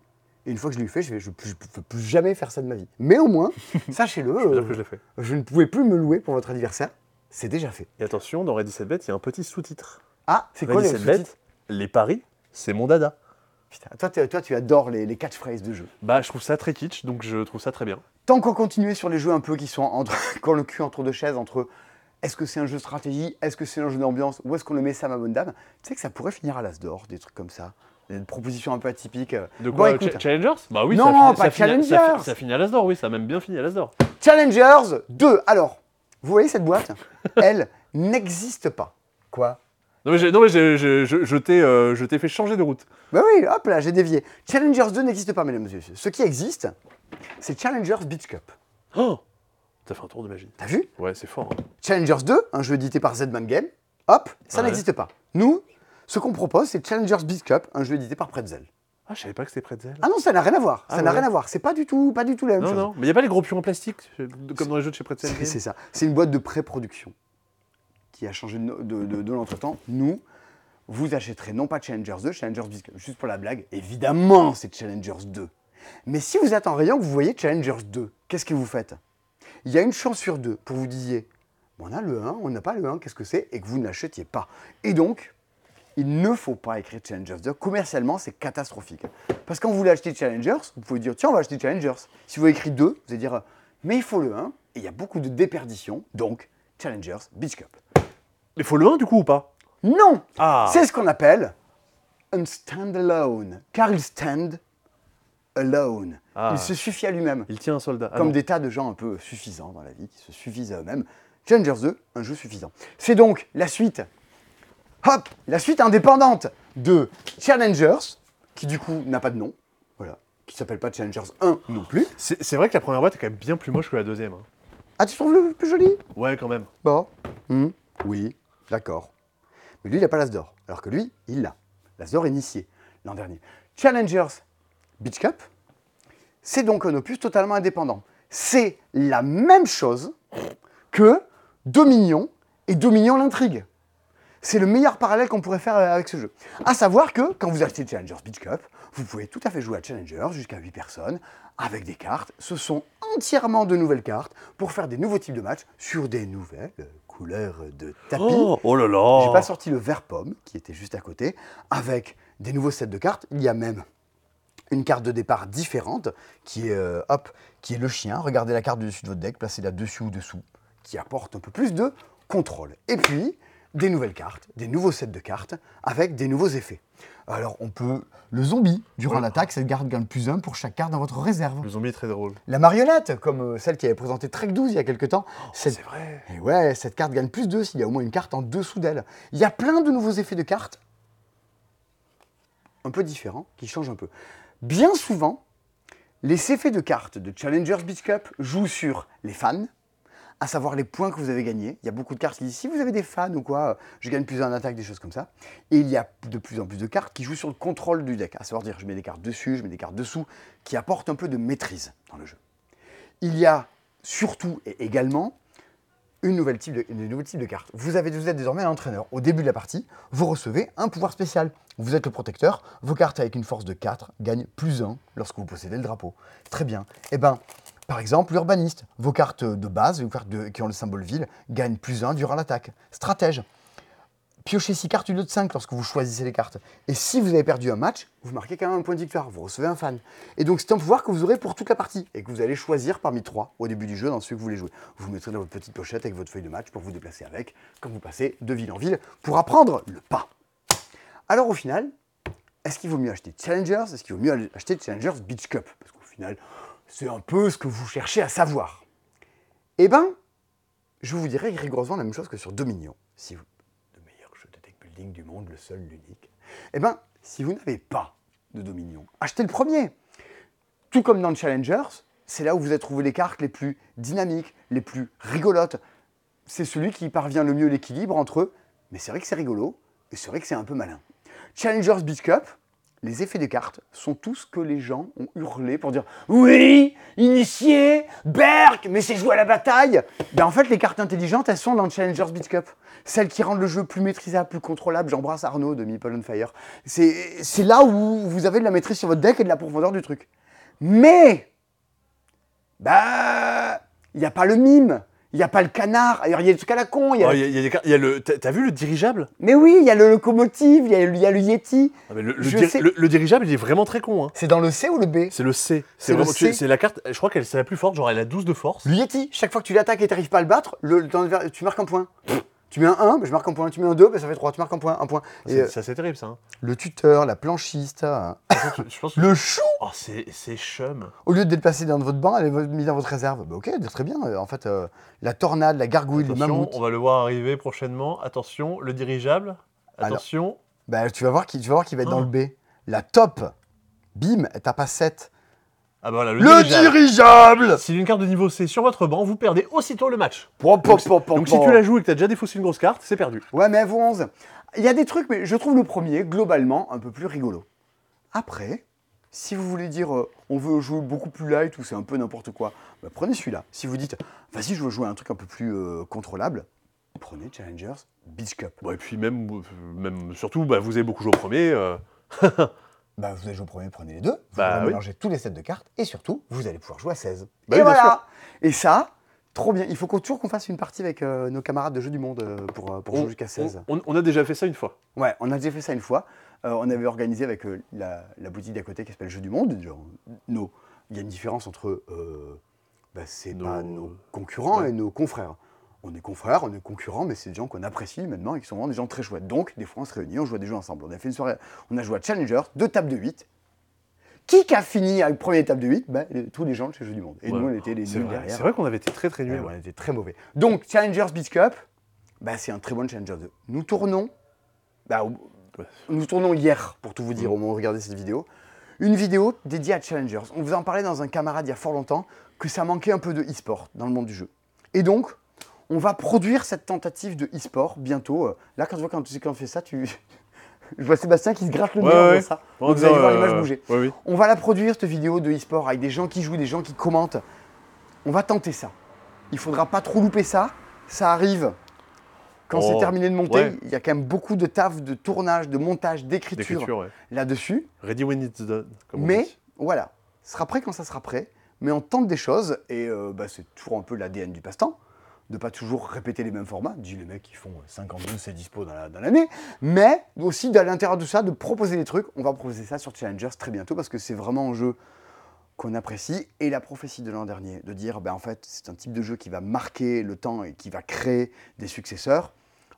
Et une fois que je l'ai fait, je ne peux plus jamais faire ça de ma vie. Mais au moins, sachez-le, Je euh, que je l'ai fait. je ne pouvais plus me louer pour votre anniversaire. C'est déjà fait. Et attention, dans Ready 7 Bet, il y a un petit sous-titre. Ah, c'est quoi le 7 Bet, sous-titre? Les paris, c'est mon dada. Putain, toi, toi, tu adores les, les catchphrases de jeu. Bah, je trouve ça très kitsch, donc je trouve ça très bien. Tant qu'on continue sur les jeux un peu qui sont entre, quand le cul entre deux chaises, entre est-ce que c'est un jeu de stratégie, est-ce que c'est un jeu d'ambiance, où est-ce qu'on le met ça, ma bonne dame Tu sais que ça pourrait finir à l'As d'or, des trucs comme ça. Des propositions un peu atypiques. euh. De Bon, quoi écoute, Cha- Challengers Bah oui, Non, ça, finit- pas ça, finit, ça, Challengers. fi- ça finit à l'Asdor, oui, ça a même bien fini à l'Asdor. Challengers 2. Alors, vous voyez cette boîte Elle n'existe pas. Quoi? Non mais, non, mais je, je t'ai euh, je t'ai fait changer de route. Bah oui, hop là, j'ai dévié. Challengers 2 n'existe pas, mesdames et messieurs. Ce qui existe, c'est Challengers Beach Cup. Oh T'as fait un tour de magie. T'as vu? Ouais, c'est fort. hein. Challengers 2, un jeu édité par Z-Man Game, hop, ça Ouais. n'existe pas. Nous, ce qu'on propose, c'est Challengers Beach Cup, un jeu édité par Pretzel. Ah, je savais pas que c'était Pretzel. Ah non, ça n'a rien à voir. Ah ça n'a ouais. rien à voir. C'est pas du tout, pas du tout la même non, chose. non, mais il y a pas les gros pions en plastique, comme dans les jeux de chez Pretzel. C'est ça. C'est une boîte de pré-production qui a changé de, no- de, de- de l'entretemps. Nous, vous achèterez non pas Challengers 2, Challengers Beach Cup. Juste pour la blague, évidemment, c'est Challengers 2. Mais si vous êtes en rayon que vous voyez Challengers 2, qu'est-ce que vous faites? Il y a une chance sur deux pour vous disiez, on a le 1, on n'a pas le 1, qu'est-ce que c'est? Et que vous ne l'achetiez pas. Et donc, il ne faut pas écrire Challengers 2. Commercialement, c'est catastrophique. Parce que quand vous voulez acheter Challengers, vous pouvez dire, tiens, on va acheter Challengers. Si vous écrivez 2, vous allez dire, mais il faut le 1. Et il y a beaucoup de déperditions. Donc, Challengers Beach Cup. Il faut le 1 du coup ou pas? Non Ah C'est ce qu'on appelle un stand-alone. Car il stand alone. Ah. Il se suffit à lui-même. Il tient un soldat. Ah comme non. des tas de gens un peu suffisants dans la vie, qui se suffisent à eux-mêmes. Challengers 2, un jeu suffisant. C'est donc la suite, hop, la suite indépendante de Challengers, qui du coup n'a pas de nom, voilà, qui s'appelle pas Challengers 1 non plus. C'est vrai que la première boîte est quand même bien plus moche que la deuxième. hein. Ah, tu trouves le plus joli? Ouais, quand même. Bon. Hmm, Oui, d'accord. Mais lui, il n'a pas l'As d'or, alors que lui, il l'a. L'As d'or initié l'an dernier. Challengers Beach Cup, c'est donc un opus totalement indépendant. C'est la même chose que Dominion et Dominion l'intrigue. C'est le meilleur parallèle qu'on pourrait faire avec ce jeu. À savoir que quand vous achetez Challengers Beach Cup, vous pouvez tout à fait jouer à Challengers jusqu'à 8 personnes avec des cartes. Ce sont entièrement de nouvelles cartes pour faire des nouveaux types de matchs sur des nouvelles couleurs de tapis. Oh, oh là là J'ai pas sorti le vert pomme qui était juste à côté avec des nouveaux sets de cartes. Il y a même une carte de départ différente qui est, euh, hop, qui est le chien. Regardez la carte du dessus de votre deck, placez-la dessus ou dessous, qui apporte un peu plus de contrôle. Et puis, des nouvelles cartes, des nouveaux sets de cartes avec des nouveaux effets. Alors, on peut. Le zombie, durant Ouais. l'attaque, cette carte gagne plus un pour chaque carte dans votre réserve. Le zombie est très drôle. La marionnette, comme euh, celle qui avait présenté Trek 12 il y a quelques temps, cette C'est vrai. et ouais, cette carte gagne plus 2 s'il y a au moins une carte en dessous d'elle. Il y a plein de nouveaux effets de cartes, un peu différents, qui changent un peu. Bien souvent, les effets de cartes de Challengers Beach Cup jouent sur les fans, à savoir les points que vous avez gagnés. Il y a beaucoup de cartes qui disent si vous avez des fans ou quoi, je gagne plus en attaque, des choses comme ça. Et il y a de plus en plus de cartes qui jouent sur le contrôle du deck, à savoir dire je mets des cartes dessus, je mets des cartes dessous, qui apportent un peu de maîtrise dans le jeu. Il y a surtout et également une nouvelle type de, de carte. Vous, avez, vous êtes désormais un entraîneur. Au début de la partie, vous recevez un pouvoir spécial. Vous êtes le protecteur. Vos cartes avec une force de 4 gagnent plus 1 lorsque vous possédez le drapeau. Très bien. Eh ben, par exemple, l'urbaniste. Vos cartes de base, vos cartes qui ont le symbole ville, gagnent plus 1 durant l'attaque. Stratège. Piochez 6 cartes au lieu de 5 lorsque vous choisissez les cartes. Et si vous avez perdu un match, vous marquez quand même un point de victoire, vous recevez un fan. Et donc c'est un pouvoir que vous aurez pour toute la partie et que vous allez choisir parmi trois au début du jeu dans celui que vous voulez jouer. Vous vous mettrez dans votre petite pochette avec votre feuille de match pour vous déplacer avec quand vous passez de ville en ville pour apprendre le pas. Alors au final, est-ce qu'il vaut mieux acheter Challengers? Est-ce qu'il vaut mieux acheter Challengers Beach Cup? Parce qu'au final, c'est un peu ce que vous cherchez à savoir. Eh ben, je vous dirais rigoureusement la même chose que sur Dominion. Si vous, le meilleur jeu de deck building du monde, le seul, l'unique. Eh ben, si vous n'avez pas de Dominion, achetez le premier. Tout comme dans Challengers, c'est là où vous allez trouver les cartes les plus dynamiques, les plus rigolotes. C'est celui qui parvient le mieux l'équilibre entre eux, mais c'est vrai que c'est rigolo, et c'est vrai que c'est un peu malin. Challengers Beach Cup, les effets des cartes sont tout ce que les gens ont hurlé pour dire Oui, initié, Berk, mais c'est jouer à la bataille ben, En fait, les cartes intelligentes, elles sont dans le Challengers Beat Cup. Celles qui rendent le jeu plus maîtrisable, plus contrôlable. J'embrasse Arnaud de Meeple on Fire. C'est là où vous avez de la maîtrise sur votre deck et de la profondeur du truc. Mais, bah, il n'y a pas le mime, il n'y a pas le canard. Il y a le truc à la con. il y a Oh, y y y le. T'as vu le dirigeable? Mais oui, il y a le locomotive, il y a, le- il y a le Yeti. Ah, mais le, sais. dirigeable, il est vraiment très con. Hein. C'est dans le C ou le B? C'est le C. C'est vraiment- tu- la carte. Je crois qu'elle c'est la plus forte. Genre, elle a 12 de force. Le Yeti, chaque fois que tu l'attaques et tu n'arrives pas à le battre, le, tu marques un point. Tu mets un 1, bah, je marque un point. Tu mets un 2, bah, ça fait 3. Tu marques un point, un point. Et, C'est euh, c'est terrible, ça. hein. le tuteur, la planchiste. Je pense que- le chou, Oh, c'est chum. au lieu d'être placé dans votre banc, elle est mise dans votre réserve. Bah, ok, très bien. Euh, En fait, euh, la tornade, la gargouille, le Attention, mammouth. on va le voir arriver prochainement. Attention, le dirigeable. Alors. Attention. Bah, tu vas voir qu'il tu vas voir qu'il va être dans Oh. le B. La top, bim, elle tape à 7. Ah bah voilà, le, Le dirigeable. dirigeable Si une carte de niveau C sur votre banc, vous perdez aussitôt le match. Donc, si tu la joues et que tu as déjà défaussé une grosse carte, c'est perdu. Ouais, mais elle vaut 11. Il y a des trucs, mais je trouve le premier, globalement, un peu plus rigolo. Après, si vous voulez dire, euh, on veut jouer beaucoup plus light ou c'est un peu n'importe quoi, bah, prenez celui-là. Si vous dites, vas-y, je veux jouer un truc un peu plus euh, contrôlable, prenez Challengers Beach Cup. Bon, et puis même, euh, même surtout, bah, vous avez beaucoup joué au premier. euh, Bah, vous allez jouer au premier, prenez les deux. Vous Bah, allez oui. mélanger tous les sets de cartes et surtout, vous allez pouvoir jouer à 16. Bah et oui, voilà Et ça, trop bien. Il faut qu'on- toujours qu'on fasse une partie avec euh, nos camarades de jeu du monde euh, pour, euh, pour jouer jusqu'à 16. on, on a déjà fait ça une fois. Ouais, on a déjà fait ça une fois. On avait organisé avec la, la boutique d'à côté qui s'appelle Jeu du Monde. Genre, il y a une différence entre. bah, c'est Nos- pas nos concurrents Ouais. et nos confrères. On est confrères, on est concurrents, mais c'est des gens qu'on apprécie maintenant et qui sont vraiment des gens très chouettes. Donc, des fois, on se réunit, on joue à des jeux ensemble. On a fait une soirée, on a joué à Challenger, deux tables de 8. Qui a fini avec le premier table de 8 bah, les- Tous les gens de chez Jeu du Monde. Et Ouais. nous, on était les nuls vrai, derrière. c'est vrai qu'on avait été très très Ouais, nuls. on était très mauvais. Donc, Challengers Beach Cup, bah, c'est un très bon Challenger 2. Nous tournons, Ouais. nous tournons hier, pour tout vous dire, au moment où vous regardez cette vidéo, une vidéo dédiée à Challengers. On vous en parlait dans un camarade il y a fort longtemps que ça manquait un peu de e-sport dans le monde du jeu. Et donc, on va produire cette tentative de e-sport bientôt. Euh, Là, quand tu vois quand, tu- quand on fait ça, tu... je vois Sébastien qui se gratte le nez Ouais, en ouais. voyant ça. Donc, vous allez voir l'image euh, bouger. ouais, oui. On va la produire, cette vidéo de e-sport, avec des gens qui jouent, des gens qui commentent. On va tenter ça. Il faudra pas trop louper ça. Ça arrive quand Oh, c'est terminé de monter. ouais. Il y a quand même beaucoup de taf, de tournage, de montage, d'écriture ouais. là-dessus. Ready when it's done. comme on Mais dit. voilà, ce sera prêt quand ça sera prêt. Mais on tente des choses et euh, bah, c'est toujours un peu l'ADN du passe-temps. De pas toujours répéter les mêmes formats, dit les mecs qui font 52, c'est dispo dans la- dans l'année, mais aussi à l'intérieur de ça, de proposer des trucs. On va proposer ça sur Challengers très bientôt parce que c'est vraiment un jeu qu'on apprécie. Et la prophétie de l'an dernier, de dire, ben, en fait, c'est un type de jeu qui va marquer le temps et qui va créer des successeurs,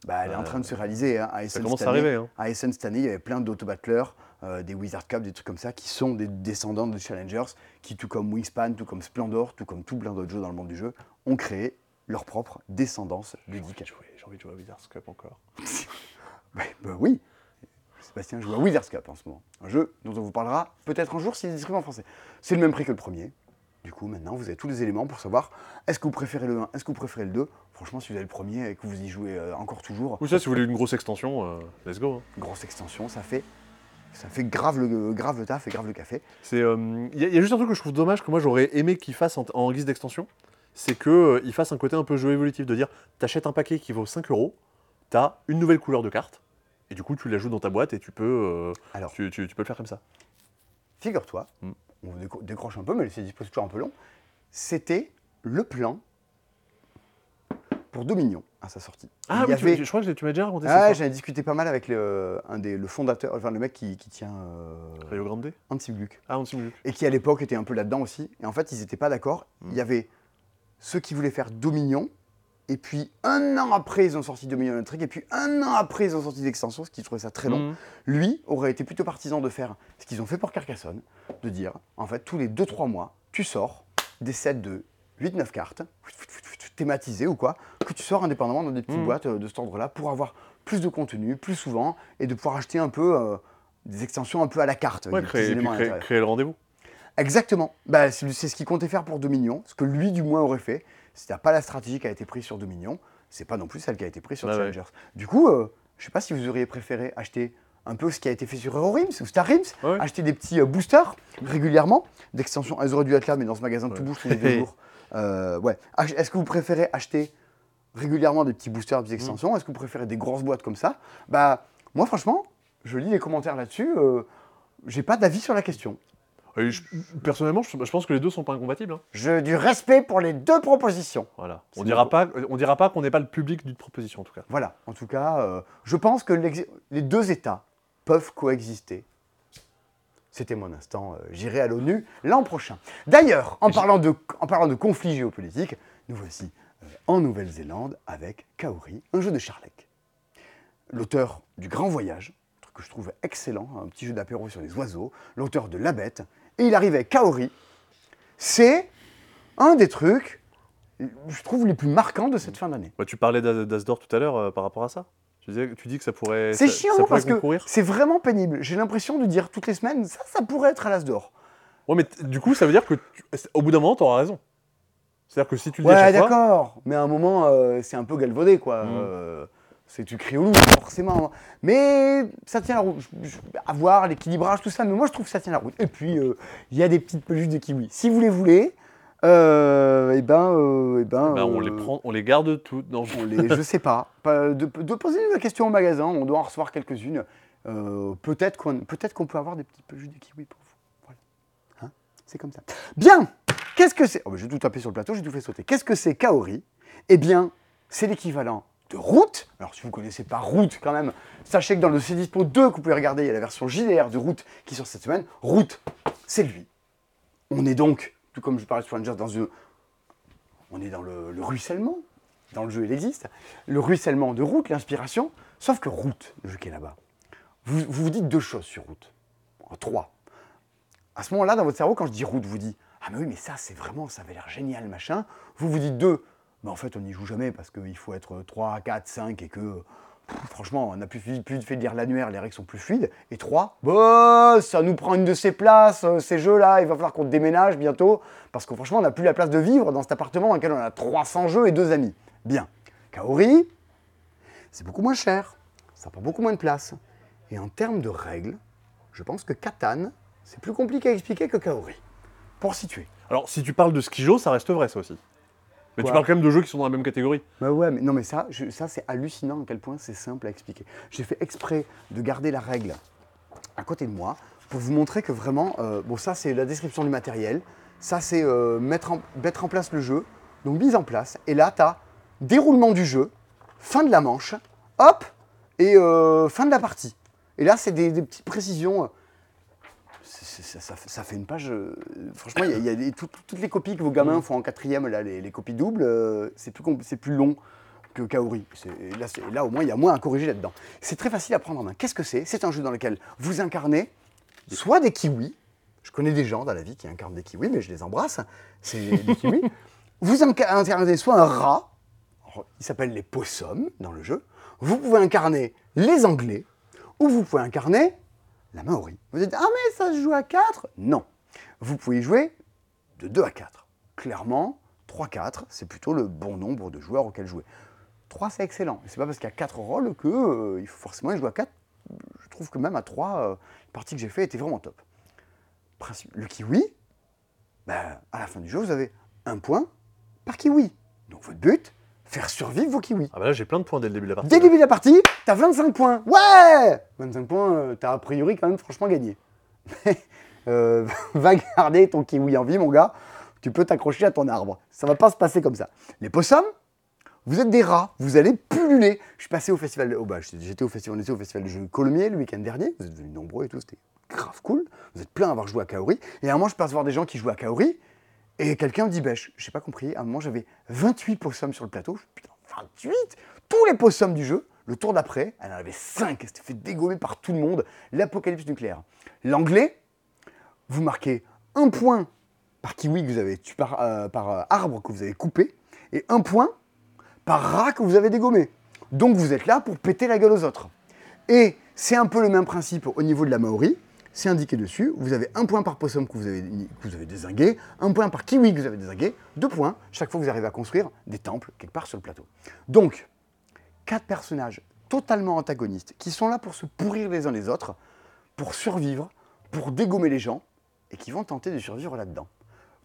bah, elle est en Euh, train de se réaliser. hein. À Ça Essen commence cette à année, arriver. Hein. à Essen cette année, il y avait plein d'autobattleurs, euh, des Wizard Cup, des trucs comme ça, qui sont des descendants de Challengers, qui, tout comme Wingspan, tout comme Splendor, tout comme tout plein d'autres jeux dans le monde du jeu, ont créé leur propre descendance ludique. j'ai envie de jouer à Wizards Cup encore. Ouais, bah oui, Sébastien joue à Wizards Cup en ce moment. Un jeu dont on vous parlera peut-être un jour s'il est distribué en français. C'est le même prix que le premier. Du coup, maintenant, vous avez tous les éléments pour savoir est-ce que vous préférez le 1, est-ce que vous préférez le 2. Franchement, si vous avez le premier et que vous y jouez euh, encore toujours, Ou ça, si vous voulez une grosse extension, euh, let's go. hein. grosse extension, ça fait, ça fait grave, le, grave le taf et grave le café. Euh, Il y, a- il y a juste un truc que je trouve dommage que moi j'aurais aimé qu'il fasse en, en guise d'extension, c'est qu'il fasse un côté un peu jeu évolutif, de dire t'achètes un paquet qui vaut 5 euros, t'as une nouvelle couleur de carte, et du coup tu l'ajoutes dans ta boîte et tu peux, euh, Alors, tu, tu- tu peux le faire comme ça. figure-toi, Mm. on décro- décroche un peu, mais c'est toujours un peu long. C'était le plan pour Dominion à sa sortie. Ah oui, avait- je crois que tu m'as déjà raconté Ah, ça. j'en ai discuté pas mal avec le, un des, le fondateur, enfin le mec qui, qui tient euh, Rio Grande? Antibes Gluck, Ah, met. et qui à l'époque était un peu là-dedans aussi. Et en fait, ils n'étaient pas d'accord. Mm. Il y avait ceux qui voulaient faire Dominion, et puis un an après, ils ont sorti Dominion Electric, et puis un an après, ils ont sorti l'extension, ce qui trouvait ça très long. Mhm. Lui aurait été plutôt partisan de faire ce qu'ils ont fait pour Carcassonne, de dire, en fait, tous les 2-3 mois, tu sors des sets de 8-9 cartes, thématisées ou quoi, que tu sors indépendamment dans des petites Mhm. boîtes euh, de cet ordre-là, pour avoir plus de contenu, plus souvent, et de pouvoir acheter un peu euh, des extensions un peu à la carte. Ouais, et puis créer le rendez-vous. Exactement. Bah, c'est ce qu'il comptait faire pour Dominion, ce que lui, du moins, aurait fait. C'était pas la stratégie qui a été prise sur Dominion, c'est pas non plus celle qui a été prise sur Bah ouais. Du coup, euh, je sais pas si vous auriez préféré acheter un peu ce qui a été fait sur HeroRims ou StarRims, Ouais. acheter des petits euh, boosters régulièrement d'extensions. Elles auraient dû être là, mais dans ce magasin, tout Ouais. bouge tous les deux jours. Euh, ouais. Ach- Est-ce que vous préférez acheter régulièrement des petits boosters, des petites Mm. extensions Est-ce que vous préférez des grosses boîtes comme ça? Bah, moi, franchement, je lis les commentaires là-dessus. euh, j'ai pas d'avis sur la question. Et je- personnellement, je, je pense que les deux sont pas incompatibles. hein. Je du respect pour les deux propositions. Voilà. On dira pas, on dira pas qu'on n'est pas le public d'une proposition en tout cas. Voilà, en tout cas, euh, je pense que les deux États peuvent coexister. C'était mon instant, euh, j'irai à l'ONU l'an prochain. D'ailleurs, en, parlant de- en parlant de conflits géopolitiques, nous voici euh, en Nouvelle-Zélande avec Kaori, un jeu de Charlec. L'auteur du Grand Voyage, que je trouve excellent, un petit jeu d'apéro sur les oiseaux, l'auteur de La Bête, et il arrive avec Kaori. C'est un des trucs, je trouve, les plus marquants de cette fin d'année. Bah, tu parlais d'As- d'Asdor tout à l'heure euh, par rapport à ça. Tu, disais, tu dis que ça pourrait. C'est chiant ça parce que concourir. c'est vraiment pénible. J'ai l'impression de dire toutes les semaines, ça, ça pourrait être à l'As d'or. Ouais, mais du coup, ça veut dire que tu- au bout d'un moment, tu auras raison. C'est-à-dire que si tu le dis à Ouais, chaque fois, d'accord. Mais à un moment, euh, c'est un peu galvaudé, quoi. Mm. Euh, c'est tu cries au loup, forcément. Mais ça tient la route. Je- je- À voir l'équilibrage, tout ça. Mais moi, je trouve que ça tient la route. Et puis, euh, il y a des petites peluches de kiwi. Si vous les voulez, euh, eh ben, euh, eh ben, bah, on les euh, prend, on les garde toutes. Non, je- on les, je sais pas. De, de poser la question au magasin, on doit en recevoir quelques-unes. Peut-être qu'on peut, qu'on peut avoir des petits peluches de kiwi pour vous. Voilà. Hein? C'est comme ça. Bien Qu'est-ce que c'est? Oh, bah, J'ai tout tapé sur le plateau, j'ai tout fait sauter. Qu'est-ce que c'est Kaori? Eh bien, c'est l'équivalent de Route. Alors, si vous ne connaissez pas Route, quand même, sachez que dans le CDispo 2 que vous pouvez regarder, il y a la version JDR de Route qui sort cette semaine. Route, c'est lui. On est donc, tout comme je parlais sur Rangers, dans une... On est dans le, le ruissellement. Dans le jeu, il existe. Le ruissellement de route, l'inspiration. Sauf que route, le jeu qui est là-bas, vous, vous vous dites deux choses sur route. Bon, trois. À ce moment-là, dans votre cerveau, quand je dis route, vous dites Ah, mais oui, mais ça, c'est vraiment, ça avait l'air génial, machin. Vous vous dites deux. Mais en fait, on n'y joue jamais parce qu'il faut être 3, 4, 5 et que. Franchement, on n'a plus, plus fait de lire l'annuaire, les règles sont plus fluides. Et trois, bah, ça nous prend une de ces places, euh, ces jeux-là, il va falloir qu'on déménage bientôt. Parce que franchement, on n'a plus la place de vivre dans cet appartement dans lequel on a 300 jeux et deux amis. Bien. Kaori, c'est beaucoup moins cher, ça prend beaucoup moins de place. Et en termes de règles, je pense que Catan, c'est plus compliqué à expliquer que Kaori. Pour situer. Alors, si tu parles de Skijo, ça reste vrai, ça aussi. Mais Quoi tu parles quand même de jeux qui sont dans la même catégorie. Bah ouais, mais non, mais ça, je- ça c'est hallucinant à quel point c'est simple à expliquer. J'ai fait exprès de garder la règle à côté de moi pour vous montrer que vraiment, euh, bon, ça c'est la description du matériel, ça c'est euh, mettre, en, mettre en place le jeu, donc mise en place, et là tu as déroulement du jeu, fin de la manche, hop, et euh, fin de la partie. Et là c'est des, des petites précisions. Ça, ça fait- ça fait une page. euh, franchement, il y a, il y a des- tout- toutes les copies que vos gamins font en quatrième, là, les, les copies doubles, euh, c'est plus, long que Kaori. Là, là, au moins, il y a moins à corriger là-dedans. C'est très facile à prendre en main. Qu'est-ce que c'est? C'est un jeu dans lequel vous incarnez soit des kiwis. Je connais des gens dans la vie qui incarnent des kiwis, mais je les embrasse. C'est des kiwis. Vous inca- incarnez soit un rat, il s'appelle les possums dans le jeu. Vous pouvez incarner les Anglais, ou vous pouvez incarner la Maori. Vous dites, ah mais ça se joue à 4 Non. Vous pouvez jouer de 2 à 4. Clairement, 3-4, c'est plutôt le bon nombre de joueurs auxquels jouer. 3, c'est excellent. C'est pas parce qu'il y a 4 rôles que euh, faut forcément jouer à 4. Je trouve que même à 3, euh, les parties que j'ai fait étaient vraiment top. Le kiwi, ben, à la fin du jeu, vous avez un point par kiwi. Donc votre but, faire survivre vos kiwis. Ah bah là, j'ai plein de points dès le début de la partie. Dès le début de la partie, t'as 25 points. Ouais 25 points, euh, t'as a priori quand même franchement gagné. Euh, va garder ton kiwi en vie, mon gars. Tu peux t'accrocher à ton arbre. Ça va pas se passer comme ça. Les possums, vous êtes des rats. Vous allez pulluler. Je suis passé au festival. de- Oh bah, j'étais au festival, on était au festival de jeux Colomiers le week-end dernier. Vous êtes venus nombreux et tout. C'était grave cool. Vous êtes plein à avoir joué à Kaori. Et à un moment, je passe voir des gens qui jouent à Kaori. Et quelqu'un me dit, je j'ai pas compris. À un moment, j'avais 28 possums sur le plateau. Je Putain, 28 Tous les possums du jeu. Le tour d'après, elle en avait 5. Elle s'était fait dégommer par tout le monde. L'apocalypse nucléaire. L'anglais, vous marquez un point par kiwi que vous avez tué, par, euh, par euh, arbre que vous avez coupé, et un point par rat que vous avez dégommé. Donc vous êtes là pour péter la gueule aux autres. Et c'est un peu le même principe au niveau de la Maori. C'est indiqué dessus. Vous avez un point par possum que vous avez, que vous avez désingué, un point par kiwi que vous avez désingué, deux points chaque fois que vous arrivez à construire des temples quelque part sur le plateau. Donc, quatre personnages totalement antagonistes, qui sont là pour se pourrir les uns les autres, pour survivre, pour dégommer les gens, et qui vont tenter de survivre là-dedans.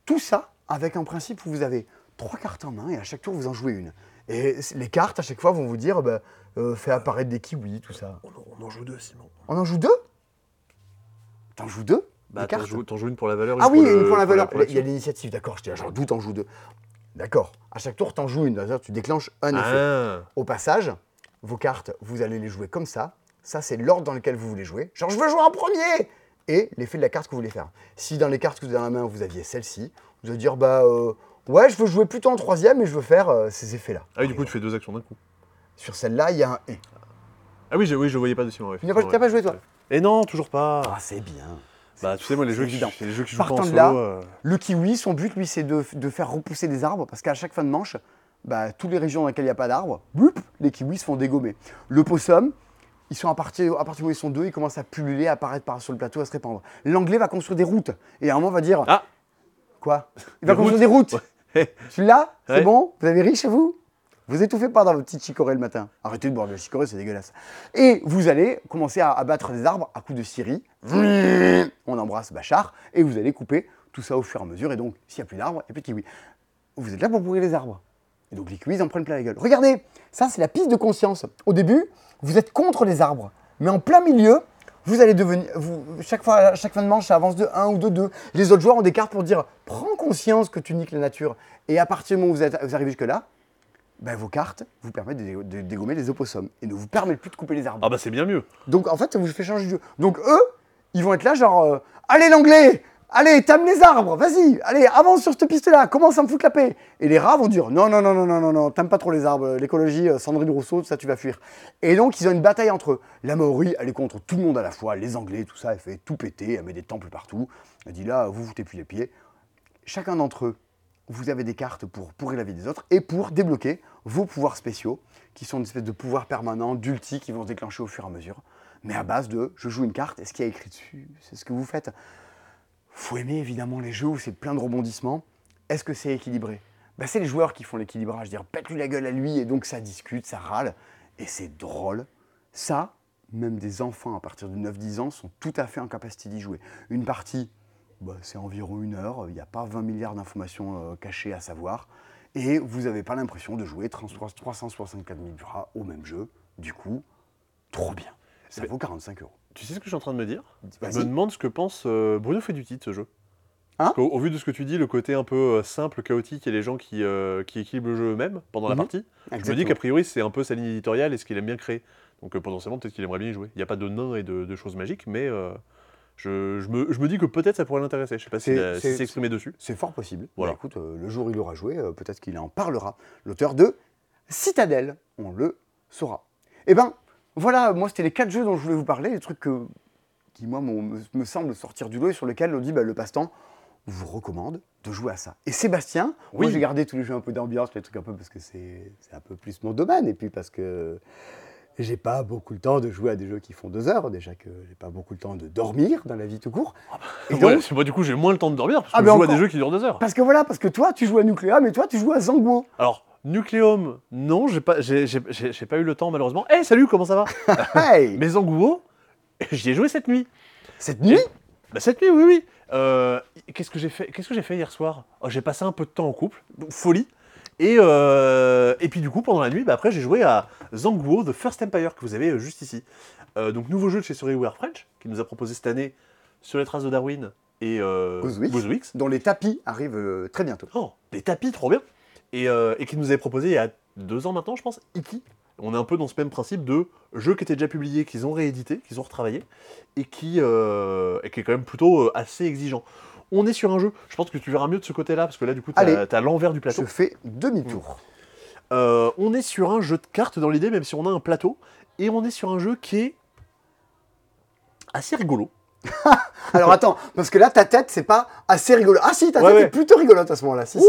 Tout ça avec un principe où vous avez trois cartes en main et à chaque tour vous en jouez une. Et les cartes à chaque fois vont vous dire bah, euh, fais apparaître des kiwis, tout ça. On en joue deux, Simon. On en joue deux? T'en joues deux Bah, des t'en cartes joues, t'en joues une pour la valeur. Ah oui, pour le- une pour la valeur. pour Il y a l'initiative, d'accord. Je dis, j'en doute, en joue deux. D'accord. À chaque tour, t'en joues une. Tu déclenches un effet. Ah, Au passage, vos cartes, vous allez les jouer comme ça. Ça, c'est l'ordre dans lequel vous voulez jouer. Genre, je veux jouer en premier Et l'effet de la carte que vous voulez faire. Si dans les cartes que vous avez dans la main, vous aviez celle-ci, vous allez dire, bah, euh, ouais, je veux jouer plutôt en troisième et je veux faire euh, ces effets-là. ah oui, du coup, tu fais deux actions d'un coup. Sur celle-là, il y a un et. Ah oui, je, oui, je voyais pas de Simon. Tu n'as pas, t'as pas joué, toi Et non, toujours pas. Ah, c'est bien. bah, tu sais, moi, les jeux, qui, les jeux qui jouent pas en solo. là, euh, Le kiwi, son but, lui, c'est de, de faire repousser des arbres, parce qu'à chaque fin de manche, bah, toutes les régions dans lesquelles il n'y a pas d'arbres, les kiwis se font dégommer. Le possum, ils sont à partir, à partir où ils sont deux, ils commencent à pulluler, à apparaître par sur le plateau, à se répandre. L'anglais va construire des routes, et à un moment va dire Ah Quoi? Il va construire des routes Ouais. Celui-là, c'est bon? Vous avez ri chez vous? Vous étouffez pas dans votre petite chicorée le matin. Arrêtez de boire de la chicorée, c'est dégueulasse. Et vous allez commencer à abattre des arbres à coups de scierie. On embrasse Bachar et vous allez couper tout ça au fur et à mesure. Et donc, s'il n'y a plus d'arbres, plus de kiwis. Vous êtes là pour pourrir les arbres. Et donc, les kiwis en prennent plein la gueule. Regardez, ça, c'est la piste de conscience. Au début, vous êtes contre les arbres. Mais en plein milieu, vous allez devenir. Vous, chaque, fois, chaque fin de manche, ça avance de 1 ou de 2. Les autres joueurs ont des cartes pour dire prends conscience que tu niques la nature. Et à partir du moment où vous arrivez jusque-là, ben, vos cartes vous permettent de, dé- de dégommer les opossums et ne vous permettent plus de couper les arbres. Ah bah, c'est bien mieux. Donc en fait, ça vous fait changer de jeu. Donc eux, ils vont être là, genre, euh, allez l'anglais, allez, t'aimes les arbres, vas-y, allez, avance sur cette piste-là, commence à me foutre la paix. Et les rats vont dire, non, non, non, non, non, non, non, t'aimes pas trop les arbres, l'écologie, euh, Sandrine Rousseau, tout ça, tu vas fuir. Et donc, ils ont une bataille entre eux. La Maori, elle est contre tout le monde à la fois, les Anglais, tout ça, elle fait tout péter, elle met des temples partout. Elle dit là, vous foutez plus les pieds. Chacun d'entre eux, vous avez des cartes pour pourrir la vie des autres et pour débloquer vos pouvoirs spéciaux, qui sont une espèce de pouvoirs permanents, d'ulti, qui vont se déclencher au fur et à mesure. Mais à base de je joue une carte et ce qui est écrit dessus, c'est ce que vous faites. Faut aimer évidemment les jeux où c'est plein de rebondissements. Est-ce que c'est équilibré? Bah, C'est les joueurs qui font l'équilibrage, dire pète-lui la gueule à lui et donc ça discute, ça râle. Et c'est drôle. Ça, même des enfants à partir de 9-10 ans sont tout à fait en capacité d'y jouer. Une partie, bah, c'est environ une heure, il n'y a pas 20 milliards d'informations euh, cachées à savoir. Et vous n'avez pas l'impression de jouer 30 364 000 fois au même jeu. Du coup, trop bien. Ça Mais- vaut 45 euros. Tu sais ce que je suis en train de me dire? Je me demande ce que pense euh, Bruno Feduti de ce jeu. Hein? Au, vu de ce que tu dis, le côté un peu euh, simple, chaotique et les gens qui, euh, qui équilibrent le jeu eux-mêmes pendant la Mhm. partie, je me dis qu'a priori c'est un peu sa ligne éditoriale et ce qu'il aime bien créer. Donc euh, potentiellement peut-être qu'il aimerait bien y jouer. Il n'y a pas de nains et de, de choses magiques, mais euh, je, je me, je me dis que peut-être ça pourrait l'intéresser. Je sais pas s'il s'est exprimé dessus. C'est fort possible. Voilà. Bah, écoute, euh, le jour où il aura joué, euh, peut-être qu'il en parlera. L'auteur de Citadelle, on le saura. Eh ben, voilà, moi c'était les quatre jeux dont je voulais vous parler, les trucs que- qui, moi, me, me semblent sortir du lot et sur lesquels on dit bah, le passe-temps vous recommande de jouer à ça. Et Sébastien, moi Oui. j'ai gardé tous les jeux un peu d'ambiance, les trucs un peu parce que c'est un peu plus mon domaine, et puis parce que j'ai pas beaucoup le temps de jouer à des jeux qui font deux heures, déjà que j'ai pas beaucoup le temps de dormir dans la vie tout court. Et Ouais, donc, c'est- moi du coup j'ai moins le temps de dormir parce que Ah, je joue à des jeux qui durent deux heures. Parce que voilà, parce que toi, tu joues à Nucléa, mais toi, tu joues à Zanguo. Alors, Nucleum, non, j'ai pas, j'ai, j'ai- j'ai- j'ai pas eu le temps malheureusement. Eh salut, comment ça va? Hey Mais Zanguo, j'y ai joué cette nuit. Cette nuit? Bah, cette nuit, oui, oui. Euh, qu'est-ce que j'ai fait Qu'est-ce que j'ai fait hier soir? Oh, J'ai passé un peu de temps en couple, folie. Et, euh, et puis du coup, pendant la nuit, bah, après, j'ai joué à Zanguo, The First Empire, que vous avez euh, juste ici. Euh, donc, nouveau jeu de chez Storyware French, qui nous a proposé cette année sur les traces de Darwin et euh. Gozwix. dont les tapis arrivent très bientôt. Oh, des tapis, trop bien. Et, et qui nous avait proposé il y a deux ans maintenant, je pense, Iki. On est un peu dans ce même principe de jeux qui étaient déjà publiés, qu'ils ont réédité, qu'ils ont retravaillé, et qui, et qui est quand même plutôt assez exigeant. On est sur un jeu, je pense que tu verras mieux de ce côté-là, parce que là, du coup, tu Allez. as, l'envers du plateau. Je fais demi-tour. Euh, on est sur un jeu de cartes dans l'idée, même si on a un plateau, et on est sur un jeu qui est assez rigolo. Alors attends, parce que là, ta tête, c'est pas assez rigolo. Ah si, ta tête ouais. est plutôt rigolote à ce moment-là. Si, si,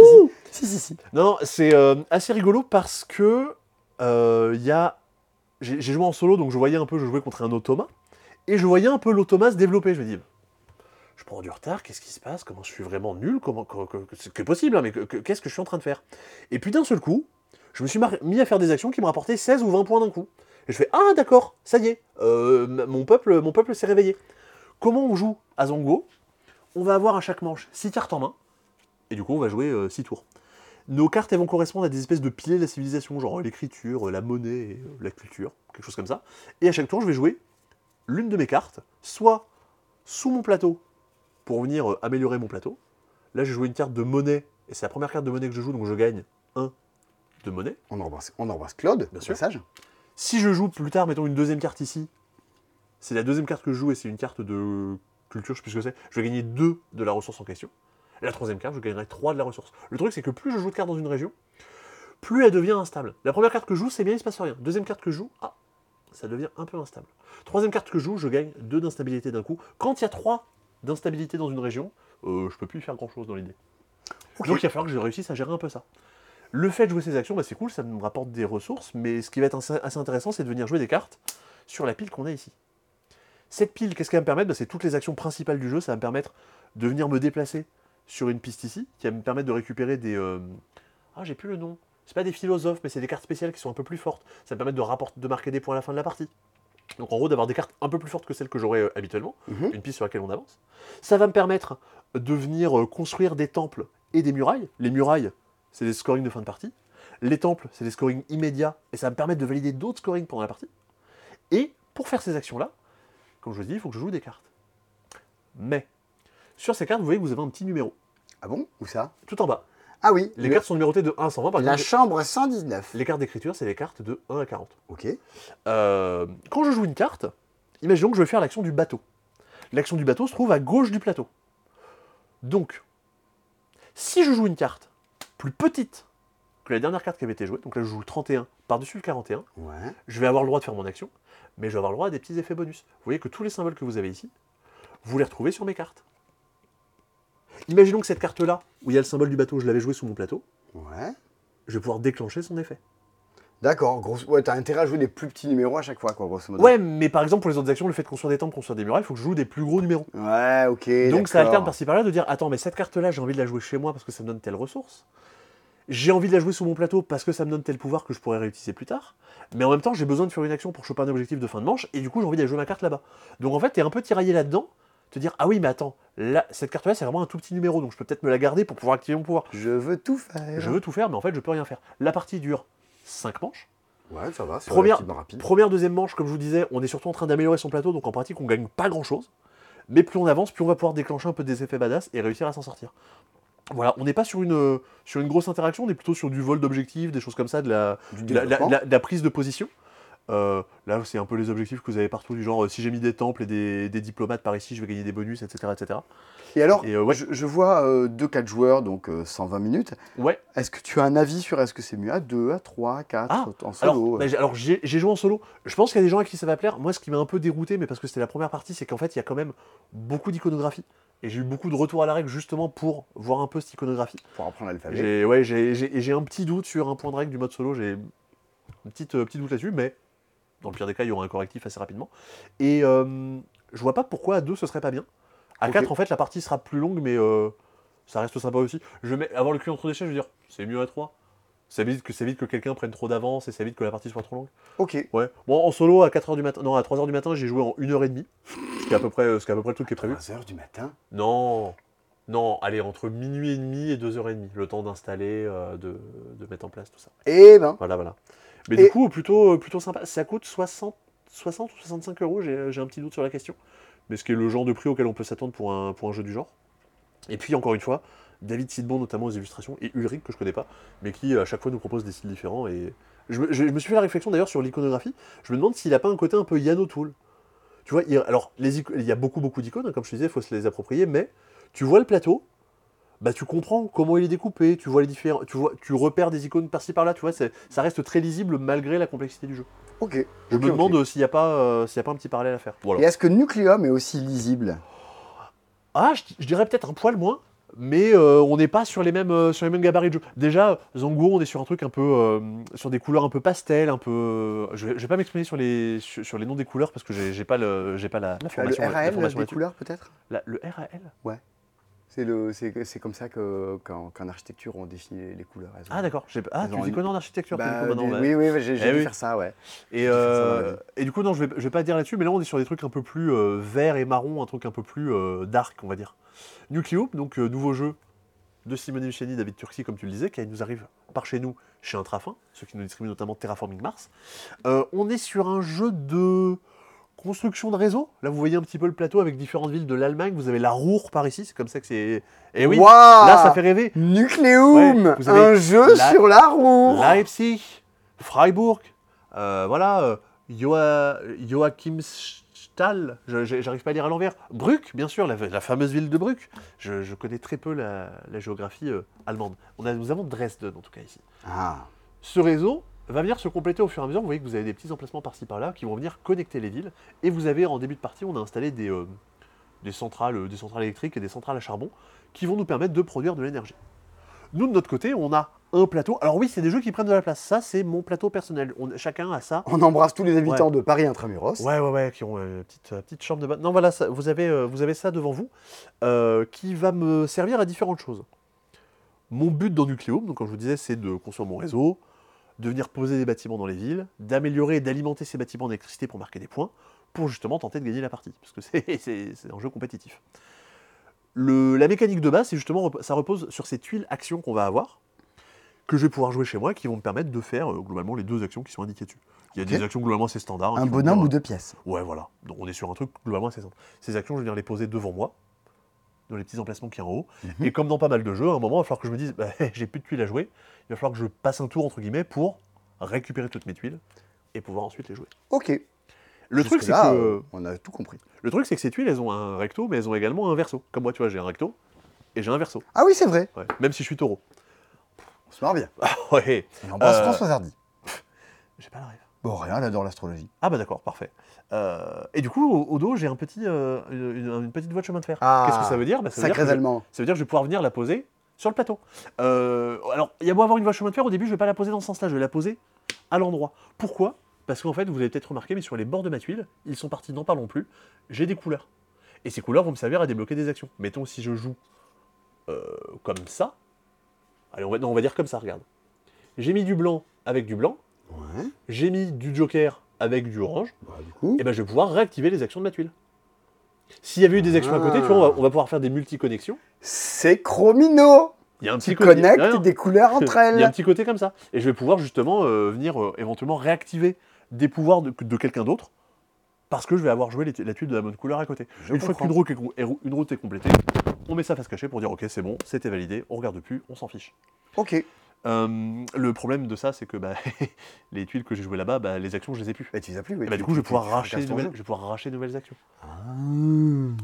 si, si, si, si. Non, c'est euh, assez rigolo parce que euh, il y a. J'ai j'ai joué en solo, donc je voyais un peu, je jouais contre un automa, et je voyais un peu l'automa se développer. Je me dis, je prends du retard, qu'est-ce qui se passe? Comment je suis vraiment nul? Comment, C'est que possible, hein, mais que- que- qu'est-ce que je suis en train de faire? Et puis d'un seul coup, je me suis mis à faire des actions qui me rapportaient 16 ou 20 points d'un coup. Et je fais Ah, d'accord, ça y est, euh, mon peuple, mon peuple s'est réveillé. Comment on joue à Zango On va avoir à chaque manche 6 cartes en main, et du coup, on va jouer 6 tours. Nos cartes, elles vont correspondre à des espèces de piliers de la civilisation, genre l'écriture, la monnaie, euh, la culture, quelque chose comme ça. Et à chaque tour, je vais jouer l'une de mes cartes, soit sous mon plateau, pour venir euh, améliorer mon plateau. Là, j'ai joué une carte de monnaie, et c'est la première carte de monnaie que je joue, donc je gagne 1 de monnaie. On embrasse, on embrasse Claude, Bien sûr. passage. Si je joue plus tard, mettons une deuxième carte ici, c'est la deuxième carte que je joue et c'est une carte de culture, je sais plus ce que c'est, je vais gagner 2 de la ressource en question. Et la troisième carte, je gagnerai 3 de la ressource. Le truc, c'est que plus je joue de cartes dans une région, plus elle devient instable. La première carte que je joue, c'est bien, il se passe rien. Deuxième carte que je joue, ah, ça devient un peu instable. Troisième carte que je joue, je gagne 2 d'instabilité d'un coup. Quand il y a 3 d'instabilité dans une région, euh, je peux plus y faire grand chose dans l'idée. Donc il va falloir que je réussisse à gérer un peu ça. Le fait de jouer ces actions, bah, c'est cool, ça me rapporte des ressources, mais ce qui va être assez intéressant, c'est de venir jouer des cartes sur la pile qu'on a ici. Cette pile, qu'est-ce qu'elle va me permettre? Bah, C'est toutes les actions principales du jeu, ça va me permettre de venir me déplacer sur une piste ici, qui va me permettre de récupérer des... euh, Ah, j'ai plus le nom. C'est pas des philosophes, mais c'est des cartes spéciales qui sont un peu plus fortes. Ça va me permettre de, rapporter, de marquer des points à la fin de la partie. Donc en gros, d'avoir des cartes un peu plus fortes que celles que j'aurais euh, habituellement Mhm. une piste sur laquelle on avance. Ça va me permettre de venir euh, construire des temples et des murailles. Les murailles, c'est des scorings de fin de partie. Les temples, c'est des scorings immédiats, et ça va me permettre de valider d'autres scorings pendant la partie. Et pour faire ces actions-là, comme je vous dis, il faut que je joue des cartes. Mais, sur ces cartes, vous voyez que vous avez un petit numéro, Ah bon? Où ça? Tout en bas. Ah oui, Les le- cartes sont numérotées de 1 à 120, par la exemple. chambre 119. Les cartes d'écriture, c'est les cartes de 1 à 40. Ok. Euh, quand je joue une carte, imaginons que je vais faire l'action du bateau. L'action du bateau se trouve à gauche du plateau. Donc, si je joue une carte plus petite que la dernière carte qui avait été jouée, donc là je joue le 31 par-dessus le 41, Ouais. je vais avoir le droit de faire mon action, mais je vais avoir le droit à des petits effets bonus. Vous voyez que tous les symboles que vous avez ici, vous les retrouvez sur mes cartes. Imaginons que cette carte-là, où il y a le symbole du bateau, je l'avais joué sous mon plateau, Ouais. je vais pouvoir déclencher son effet. D'accord. Gros... Ouais, t'as intérêt à jouer des plus petits numéros à chaque fois, quoi, grosso modo. Ouais, mais par exemple pour les autres actions, le fait de construire des temples, construire des murailles, il faut que je joue des plus gros numéros. Ouais, ok. Donc ça alterne par-ci par-là de dire attends mais cette carte-là j'ai envie de la jouer chez moi parce que ça me donne telle ressource. J'ai envie de la jouer sous mon plateau parce que ça me donne tel pouvoir que je pourrais réutiliser plus tard. Mais en même temps j'ai besoin de faire une action pour choper un objectif de fin de manche et du coup j'ai envie d'aller jouer ma carte là-bas. Donc en fait t'es un peu tiraillé là-dedans, te dire ah oui mais attends, là, cette carte-là c'est vraiment un tout petit numéro donc je peux peut-être me la garder pour pouvoir activer mon pouvoir. Je veux tout faire. Je veux tout faire mais en fait je peux rien faire. La partie dure 5 manches. Ouais, ça va. C'est Première- rapide. Première, deuxième manche, comme je vous disais, on est surtout en train d'améliorer son plateau, donc en pratique, on gagne pas grand chose. Mais plus on avance, plus on va pouvoir déclencher un peu des effets badass et réussir à s'en sortir. Voilà, on n'est pas sur une, euh, sur une grosse interaction, on est plutôt sur du vol d'objectifs, des choses comme ça, de la, Du de la, la- développement. la- de la prise de position. Euh, là, c'est un peu les objectifs que vous avez partout, du genre euh, si j'ai mis des temples et des, des diplomates par ici, je vais gagner des bonus, etc. etc. Et alors, Et, euh, ouais. je, je vois 2-4 joueurs, donc euh, 120 minutes. Ouais, Est-ce que tu as un avis sur est-ce que c'est mieux à 2, à 3, à 4, Ah, en Alors, solo bah, j'ai- alors j'ai joué en solo. Je pense qu'il y a des gens à qui ça va plaire. Moi, ce qui m'a un peu dérouté, mais parce que c'était la première partie, c'est qu'en fait, il y a quand même beaucoup d'iconographie. Et j'ai eu beaucoup de retours à la règle justement pour voir un peu cette iconographie. Pour apprendre l'alphabet. Ouais, j'ai- un petit doute sur un point de règle du mode solo. J'ai un petit, petit doute là-dessus, mais dans le pire des cas, il y aura un correctif assez rapidement. Et euh, je vois pas pourquoi à 2 ce serait pas bien. À Ok. 4, en fait, la partie sera plus longue, mais euh, ça reste sympa aussi. Je mets, avoir le cul entre des chaises, je veux dire, c'est mieux à 3. Ça évite que, ça évite que quelqu'un prenne trop d'avance et ça évite que la partie soit trop longue. Ok. Ouais. Bon, en solo, à 4h du matin, non, à 3h du matin, j'ai joué en 1h30. Ce qui est à peu près, ce qui est à peu près le truc qui est prévu. 3 heures du matin? Non, non, allez, entre minuit et demi et 2h30, le temps d'installer, euh, de, de mettre en place tout ça. Eh ben, Voilà, voilà. Mais Et- du coup, plutôt, plutôt sympa. Ça coûte 60, 60 ou 65 euros, j'ai j'ai un petit doute sur la question. Mais ce qui est le genre de prix auquel on peut s'attendre pour un, pour un jeu du genre. Et puis, encore une fois, David Sidbon, notamment aux illustrations, et Ulrich, que je connais pas, mais qui à chaque fois nous propose des styles différents. Et je, me- je me suis fait la réflexion d'ailleurs sur l'iconographie. Je me demande s'il a pas un côté un peu Yann O'Toole. Tu vois, il, alors, les il y a beaucoup, beaucoup d'icônes, hein, comme je te disais, il faut se les approprier, mais tu vois le plateau, bah, tu comprends comment il est découpé, tu vois les différents, tu vois, tu repères des icônes par-ci par-là, tu vois, ça reste très lisible malgré la complexité du jeu. ok. Je me demande s'il n'y a pas, euh, s'il y a pas un petit parallèle à faire. Voilà. Et est-ce que Nucleum est aussi lisible? Ah, je, je dirais peut-être un poil moins, mais euh, on n'est pas sur les mêmes euh, sur les mêmes gabarits de jeu. Déjà, Zango, on est sur un truc un peu euh, sur des couleurs un peu pastel, un peu. Je vais, je vais pas m'exprimer sur les sur, sur les noms des couleurs parce que j'ai pas le j'ai pas la, la Tu as le RAL des couleurs peut-être? Le RAL Ouais. C'est comme ça que, qu'en, architecture, on définit les, couleurs. Elles Ah d'accord. Ah, tu dis quoi en architecture Bah, coup, maintenant, des- ouais. Oui, oui, j'ai, Eh oui. faire ça, ouais. Et, ça euh, et du coup, non, je vais, je vais pas dire là-dessus, mais là, on est sur des trucs un peu plus euh, vert et marron, un truc un peu plus euh, dark, on va dire. Nucleop, donc euh, nouveau jeu de Simone Luciani, David Turki, comme tu le disais, qui nous arrive par chez nous, chez Intrafin, ceux qui nous distribuent notamment Terraforming Mars. On est sur un jeu de construction de réseau. Là, vous voyez un petit peu le plateau avec différentes villes de l'Allemagne. Vous avez la Ruhr par ici, c'est comme ça que c'est. Et oui, Waouh là, ça fait rêver. Nucléum Ouais, vous avez Un jeu la- sur la roue Leipzig, Freiburg, euh, voilà, euh, Joa- Joachimsthal, j'arrive pas à lire à l'envers. Bruck, bien sûr, la, la fameuse ville de Bruck. Je, je connais très peu la, la géographie euh, allemande. On a, nous avons Dresden, en tout cas, ici. Ah, Ce réseau va venir se compléter au fur et à mesure. Vous voyez que vous avez des petits emplacements par-ci par-là qui vont venir connecter les villes. Et vous avez, en début de partie, on a installé des, euh, des, centrales, euh, des centrales électriques et des centrales à charbon qui vont nous permettre de produire de l'énergie. Nous, de notre côté, on a un plateau. Alors oui, c'est des jeux qui prennent de la place. Ça, c'est mon plateau personnel. On- chacun a ça. on embrasse tous les habitants de Paris Intramuros. Ouais, ouais, ouais, qui ont une petite, euh, petite chambre de bain. Non, voilà, ça- vous, avez, euh, vous avez ça devant vous, euh, qui va me servir à différentes choses. Mon but dans Nucleum, donc comme je vous disais, c'est de construire mon réseau, de venir poser des bâtiments dans les villes, d'améliorer et d'alimenter ces bâtiments d'électricité pour marquer des points, pour justement tenter de gagner la partie, parce que c'est- un jeu compétitif. Le- la mécanique de base, c'est justement, ça repose sur ces tuiles actions qu'on va avoir, que je vais pouvoir jouer chez moi, qui vont me permettre de faire euh, globalement les deux actions qui sont indiquées dessus. Il y a des actions globalement assez standards. hein, Un bonhomme ou deux pièces. Ouais, voilà. Donc on est sur un truc globalement assez simple. Ces actions, je vais venir les poser devant moi, dans les petits emplacements qu'il y a en haut. Mhm. Et comme dans pas mal de jeux, à un moment, il va falloir que je me dise, bah, j'ai plus de tuiles à jouer. Il va falloir que je passe un tour, entre guillemets, pour récupérer toutes mes tuiles et pouvoir ensuite les jouer. Ok. Le truc, c'est que, euh, On a tout compris. le truc, c'est que ces tuiles, elles ont un recto, mais elles ont également un verso. Comme moi, tu vois, j'ai un recto et j'ai un verso. Ah oui, c'est vrai. Ouais. Même si je suis taureau. On se marre bien. ouais, On embrasse Euh, François Hardy. j'ai pas la rêve. Bon, rien, elle adore l'astrologie. Ah bah d'accord, parfait. Euh, et du coup, au, au dos, j'ai un petit, euh, une, petite voie de chemin de fer. Ah, Qu'est-ce que ça veut dire? Bah, ça, veut dire je- ça veut dire que je vais pouvoir venir la poser sur le plateau. Euh, alors, il y a beau avoir une voie de chemin de fer, au début, je vais pas la poser dans ce sens-là, je vais la poser à l'endroit. Pourquoi? Parce qu'en fait, vous avez peut-être remarqué, mais sur les bords de ma tuile, ils sont partis, n'en parlons plus, j'ai des couleurs. Et ces couleurs vont me servir à débloquer des actions. Mettons, si je joue comme ça, allez, on va, non, on va dire comme ça, regarde. J'ai mis du blanc avec du blanc, Ouais. j'ai mis du joker avec du orange, Bah, du coup. et ben je vais pouvoir réactiver les actions de ma tuile. S'il y avait eu des actions à côté, tu vois, on va, on va pouvoir faire des multi-connexions. C'est Chromino Il y a un Tu petit côté- connectes des couleurs entre Il y a un elles. petit côté comme ça. Et je vais pouvoir justement euh, venir euh, éventuellement réactiver des pouvoirs de, de quelqu'un d'autre parce que je vais avoir joué les la tuile de la bonne couleur à côté. Je une fois qu'une route, est, com- est- une route est complétée, on met ça face cachée pour dire ok c'est bon, c'était validé, on regarde plus, on s'en fiche. Ok. Euh, le problème de ça c'est que bah, les tuiles que j'ai jouées là-bas, bah, les actions je les ai plus. Bah, tu les as plus, oui. Et bah, du coup je vais pouvoir racheter nouvelles, je vais pouvoir racheter de nouvelles actions. Ah.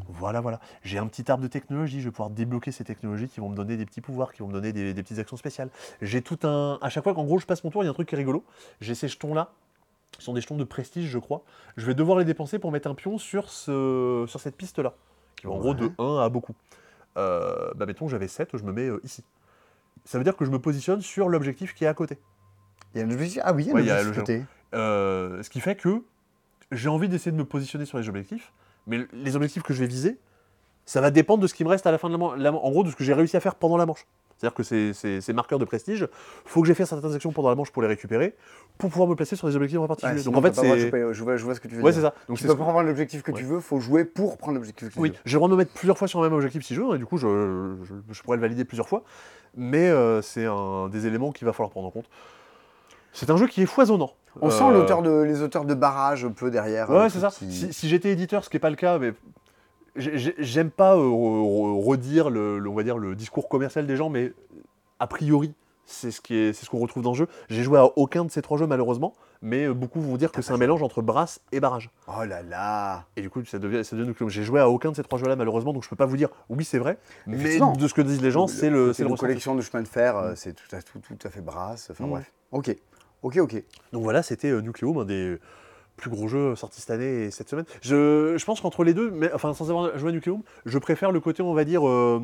Voilà, voilà. J'ai un petit arbre de technologie, je vais pouvoir débloquer ces technologies qui vont me donner des petits pouvoirs, qui vont me donner des, des petites actions spéciales. J'ai tout un. À chaque fois qu'en gros je passe mon tour, il y a un truc qui est rigolo. J'ai ces jetons-là. Ce sont des jetons de prestige, je crois. Je vais devoir les dépenser pour mettre un pion sur, ce, sur cette piste-là. Qui va en gros de Ouais. 1 à beaucoup. Euh, bah, mettons, j'avais 7, je me mets euh, ici. Ça veut dire que je me positionne sur l'objectif qui est à côté. Il y a un objectif. Ah oui, il y a un Ouais, il objectif le côté. Euh, ce qui fait que j'ai envie d'essayer de me positionner sur les objectifs, mais les objectifs que je vais viser, ça va dépendre de ce qui me reste à la fin de la manche. En gros, de ce que j'ai réussi à faire pendant la manche. C'est-à-dire que ces, ces- ces marqueurs de prestige, faut que j'ai fait certaines actions pendant la manche pour les récupérer, pour pouvoir me placer sur des objectifs en particulier. Ouais, Donc en fait, c'est. choper- Je vois, je vois ce que tu veux Ouais, c'est ça. Donc Tu peux pas prendre l'objectif que Ouais. tu veux, faut jouer pour prendre l'objectif que tu Oui, veux. j'ai le droit de me mettre plusieurs fois sur le même objectif si je veux, et du coup, je, je- je pourrais le valider plusieurs fois. Mais euh, c'est un des éléments qu'il va falloir prendre en compte. C'est un jeu qui est foisonnant. On Euh, sent l'auteur de, les auteurs de barrage un peu derrière. Ouais, euh, c'est ça. qui- Si, si j'étais éditeur, ce qui n'est pas le cas, mais j'ai- j'ai- j'aime pas euh, re- re- redire le, le- on va dire, le discours commercial des gens, mais a priori, c'est ce qui est- c'est ce qu'on retrouve dans le jeu. J'ai joué à aucun de ces trois jeux malheureusement, mais euh, beaucoup vont dire que c'est un mélange entre brasse et barrage. Oh là là Et du coup, ça devient, ça devient. J'ai joué à aucun de ces trois jeux-là malheureusement, donc je peux pas vous dire oui c'est vrai, mais de ce que disent les gens, c'est le, c'est une collection de chemin de fer, euh, c'est tout à, tout, tout à fait brasse. Enfin Mm. bref. Ok. Ok, ok. Donc voilà, c'était euh, Nucleum, un des plus gros jeux sortis cette année et cette semaine. Je, je pense qu'entre les deux, mais, enfin sans avoir joué à Nucleum, je préfère le côté, on va dire, euh,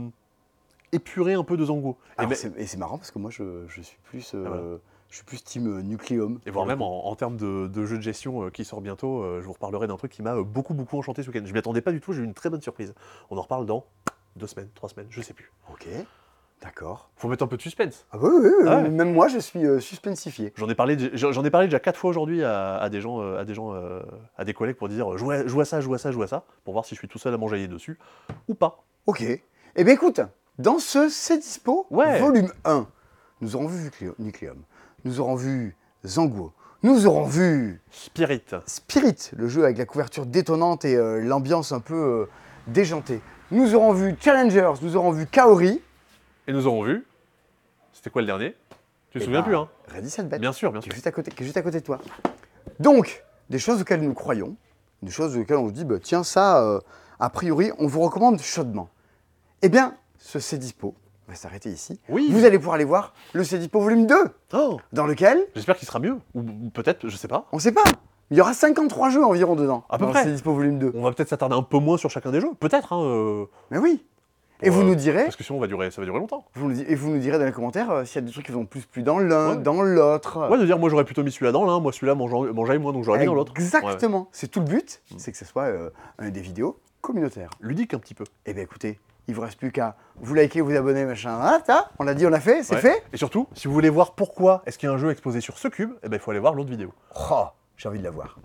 épuré un peu de Zango. Alors, c'est- Et c'est marrant parce que moi, je, je suis plus. euh, Ah, voilà. Je suis plus team euh, Nucleum. et voire même en, en termes de, de jeu de gestion euh, qui sort bientôt, euh, je vous reparlerai d'un truc qui m'a euh, beaucoup beaucoup enchanté ce week-end. Je m'y attendais pas du tout, j'ai eu une très bonne surprise. On en reparle dans deux semaines, trois semaines, je sais plus. Ok, d'accord. Faut mettre un peu de suspense. Ah oui, oui, oui, Ah ouais. même moi je suis euh, suspensifié. J'en ai parlé, j'en j'en ai parlé déjà quatre fois aujourd'hui à, à des gens, euh, à des gens, euh, à des collègues pour dire joue à, joue à ça, joue à ça, joue à ça, pour voir si je suis tout seul à m'enjailler dessus ou pas. Ok. Eh bien écoute, dans ce C'est Dispo, Ouais. volume 1, nous aurons vu Nucleum, nous aurons vu Zanguo, nous aurons vu Spirit. Spirit, le jeu avec la couverture détonnante et euh, l'ambiance un peu euh, déjantée. Nous aurons vu Challengers, nous aurons vu Kaori. Et nous aurons vu. C'était quoi le dernier? Tu te et souviens bah, plus, hein? Ready Bet, Bien sûr, bien qui est sûr. juste à côté, qui est juste à côté de toi. Donc, des choses auxquelles nous croyons, des choses auxquelles on se dit, bah, tiens, ça, euh, a priori, on vous recommande chaudement. Eh bien, ce Dispo va s'arrêter ici. Oui. Vous allez pouvoir aller voir le Dispo volume 2, Oh, dans lequel, J'espère qu'il sera mieux. Ou, peut-être, je sais pas. on sait pas, il y aura 53 jeux environ dedans. À peu dans près. Dispo volume 2. On va peut-être s'attarder un peu moins sur chacun des jeux. Peut-être, hein. euh, Mais oui. Et pour, vous euh, nous direz, Parce que sinon, on va durer, ça va durer longtemps. vous nous, di- et vous nous direz dans les commentaires euh, s'il y a des trucs qui vont plus plus dans l'un, Ouais. dans l'autre. Ouais, de dire, moi j'aurais plutôt mis celui-là dans l'un, moi celui-là m'enjaille moins, donc j'aurais mis dans l'autre. Ouais. Exactement. C'est tout le but, Mm. c'est que ce soit euh, un des vidéos communautaires. Ludique un petit peu. Eh bien écoutez, il vous reste plus qu'à vous liker, vous abonner, machin. Ah, ça, on l'a dit, on l'a fait, c'est Ouais. fait. Et surtout, si vous voulez voir pourquoi est-ce qu'il y a un jeu exposé sur ce cube, eh ben, il faut aller voir l'autre vidéo. Oh, j'ai envie de la voir.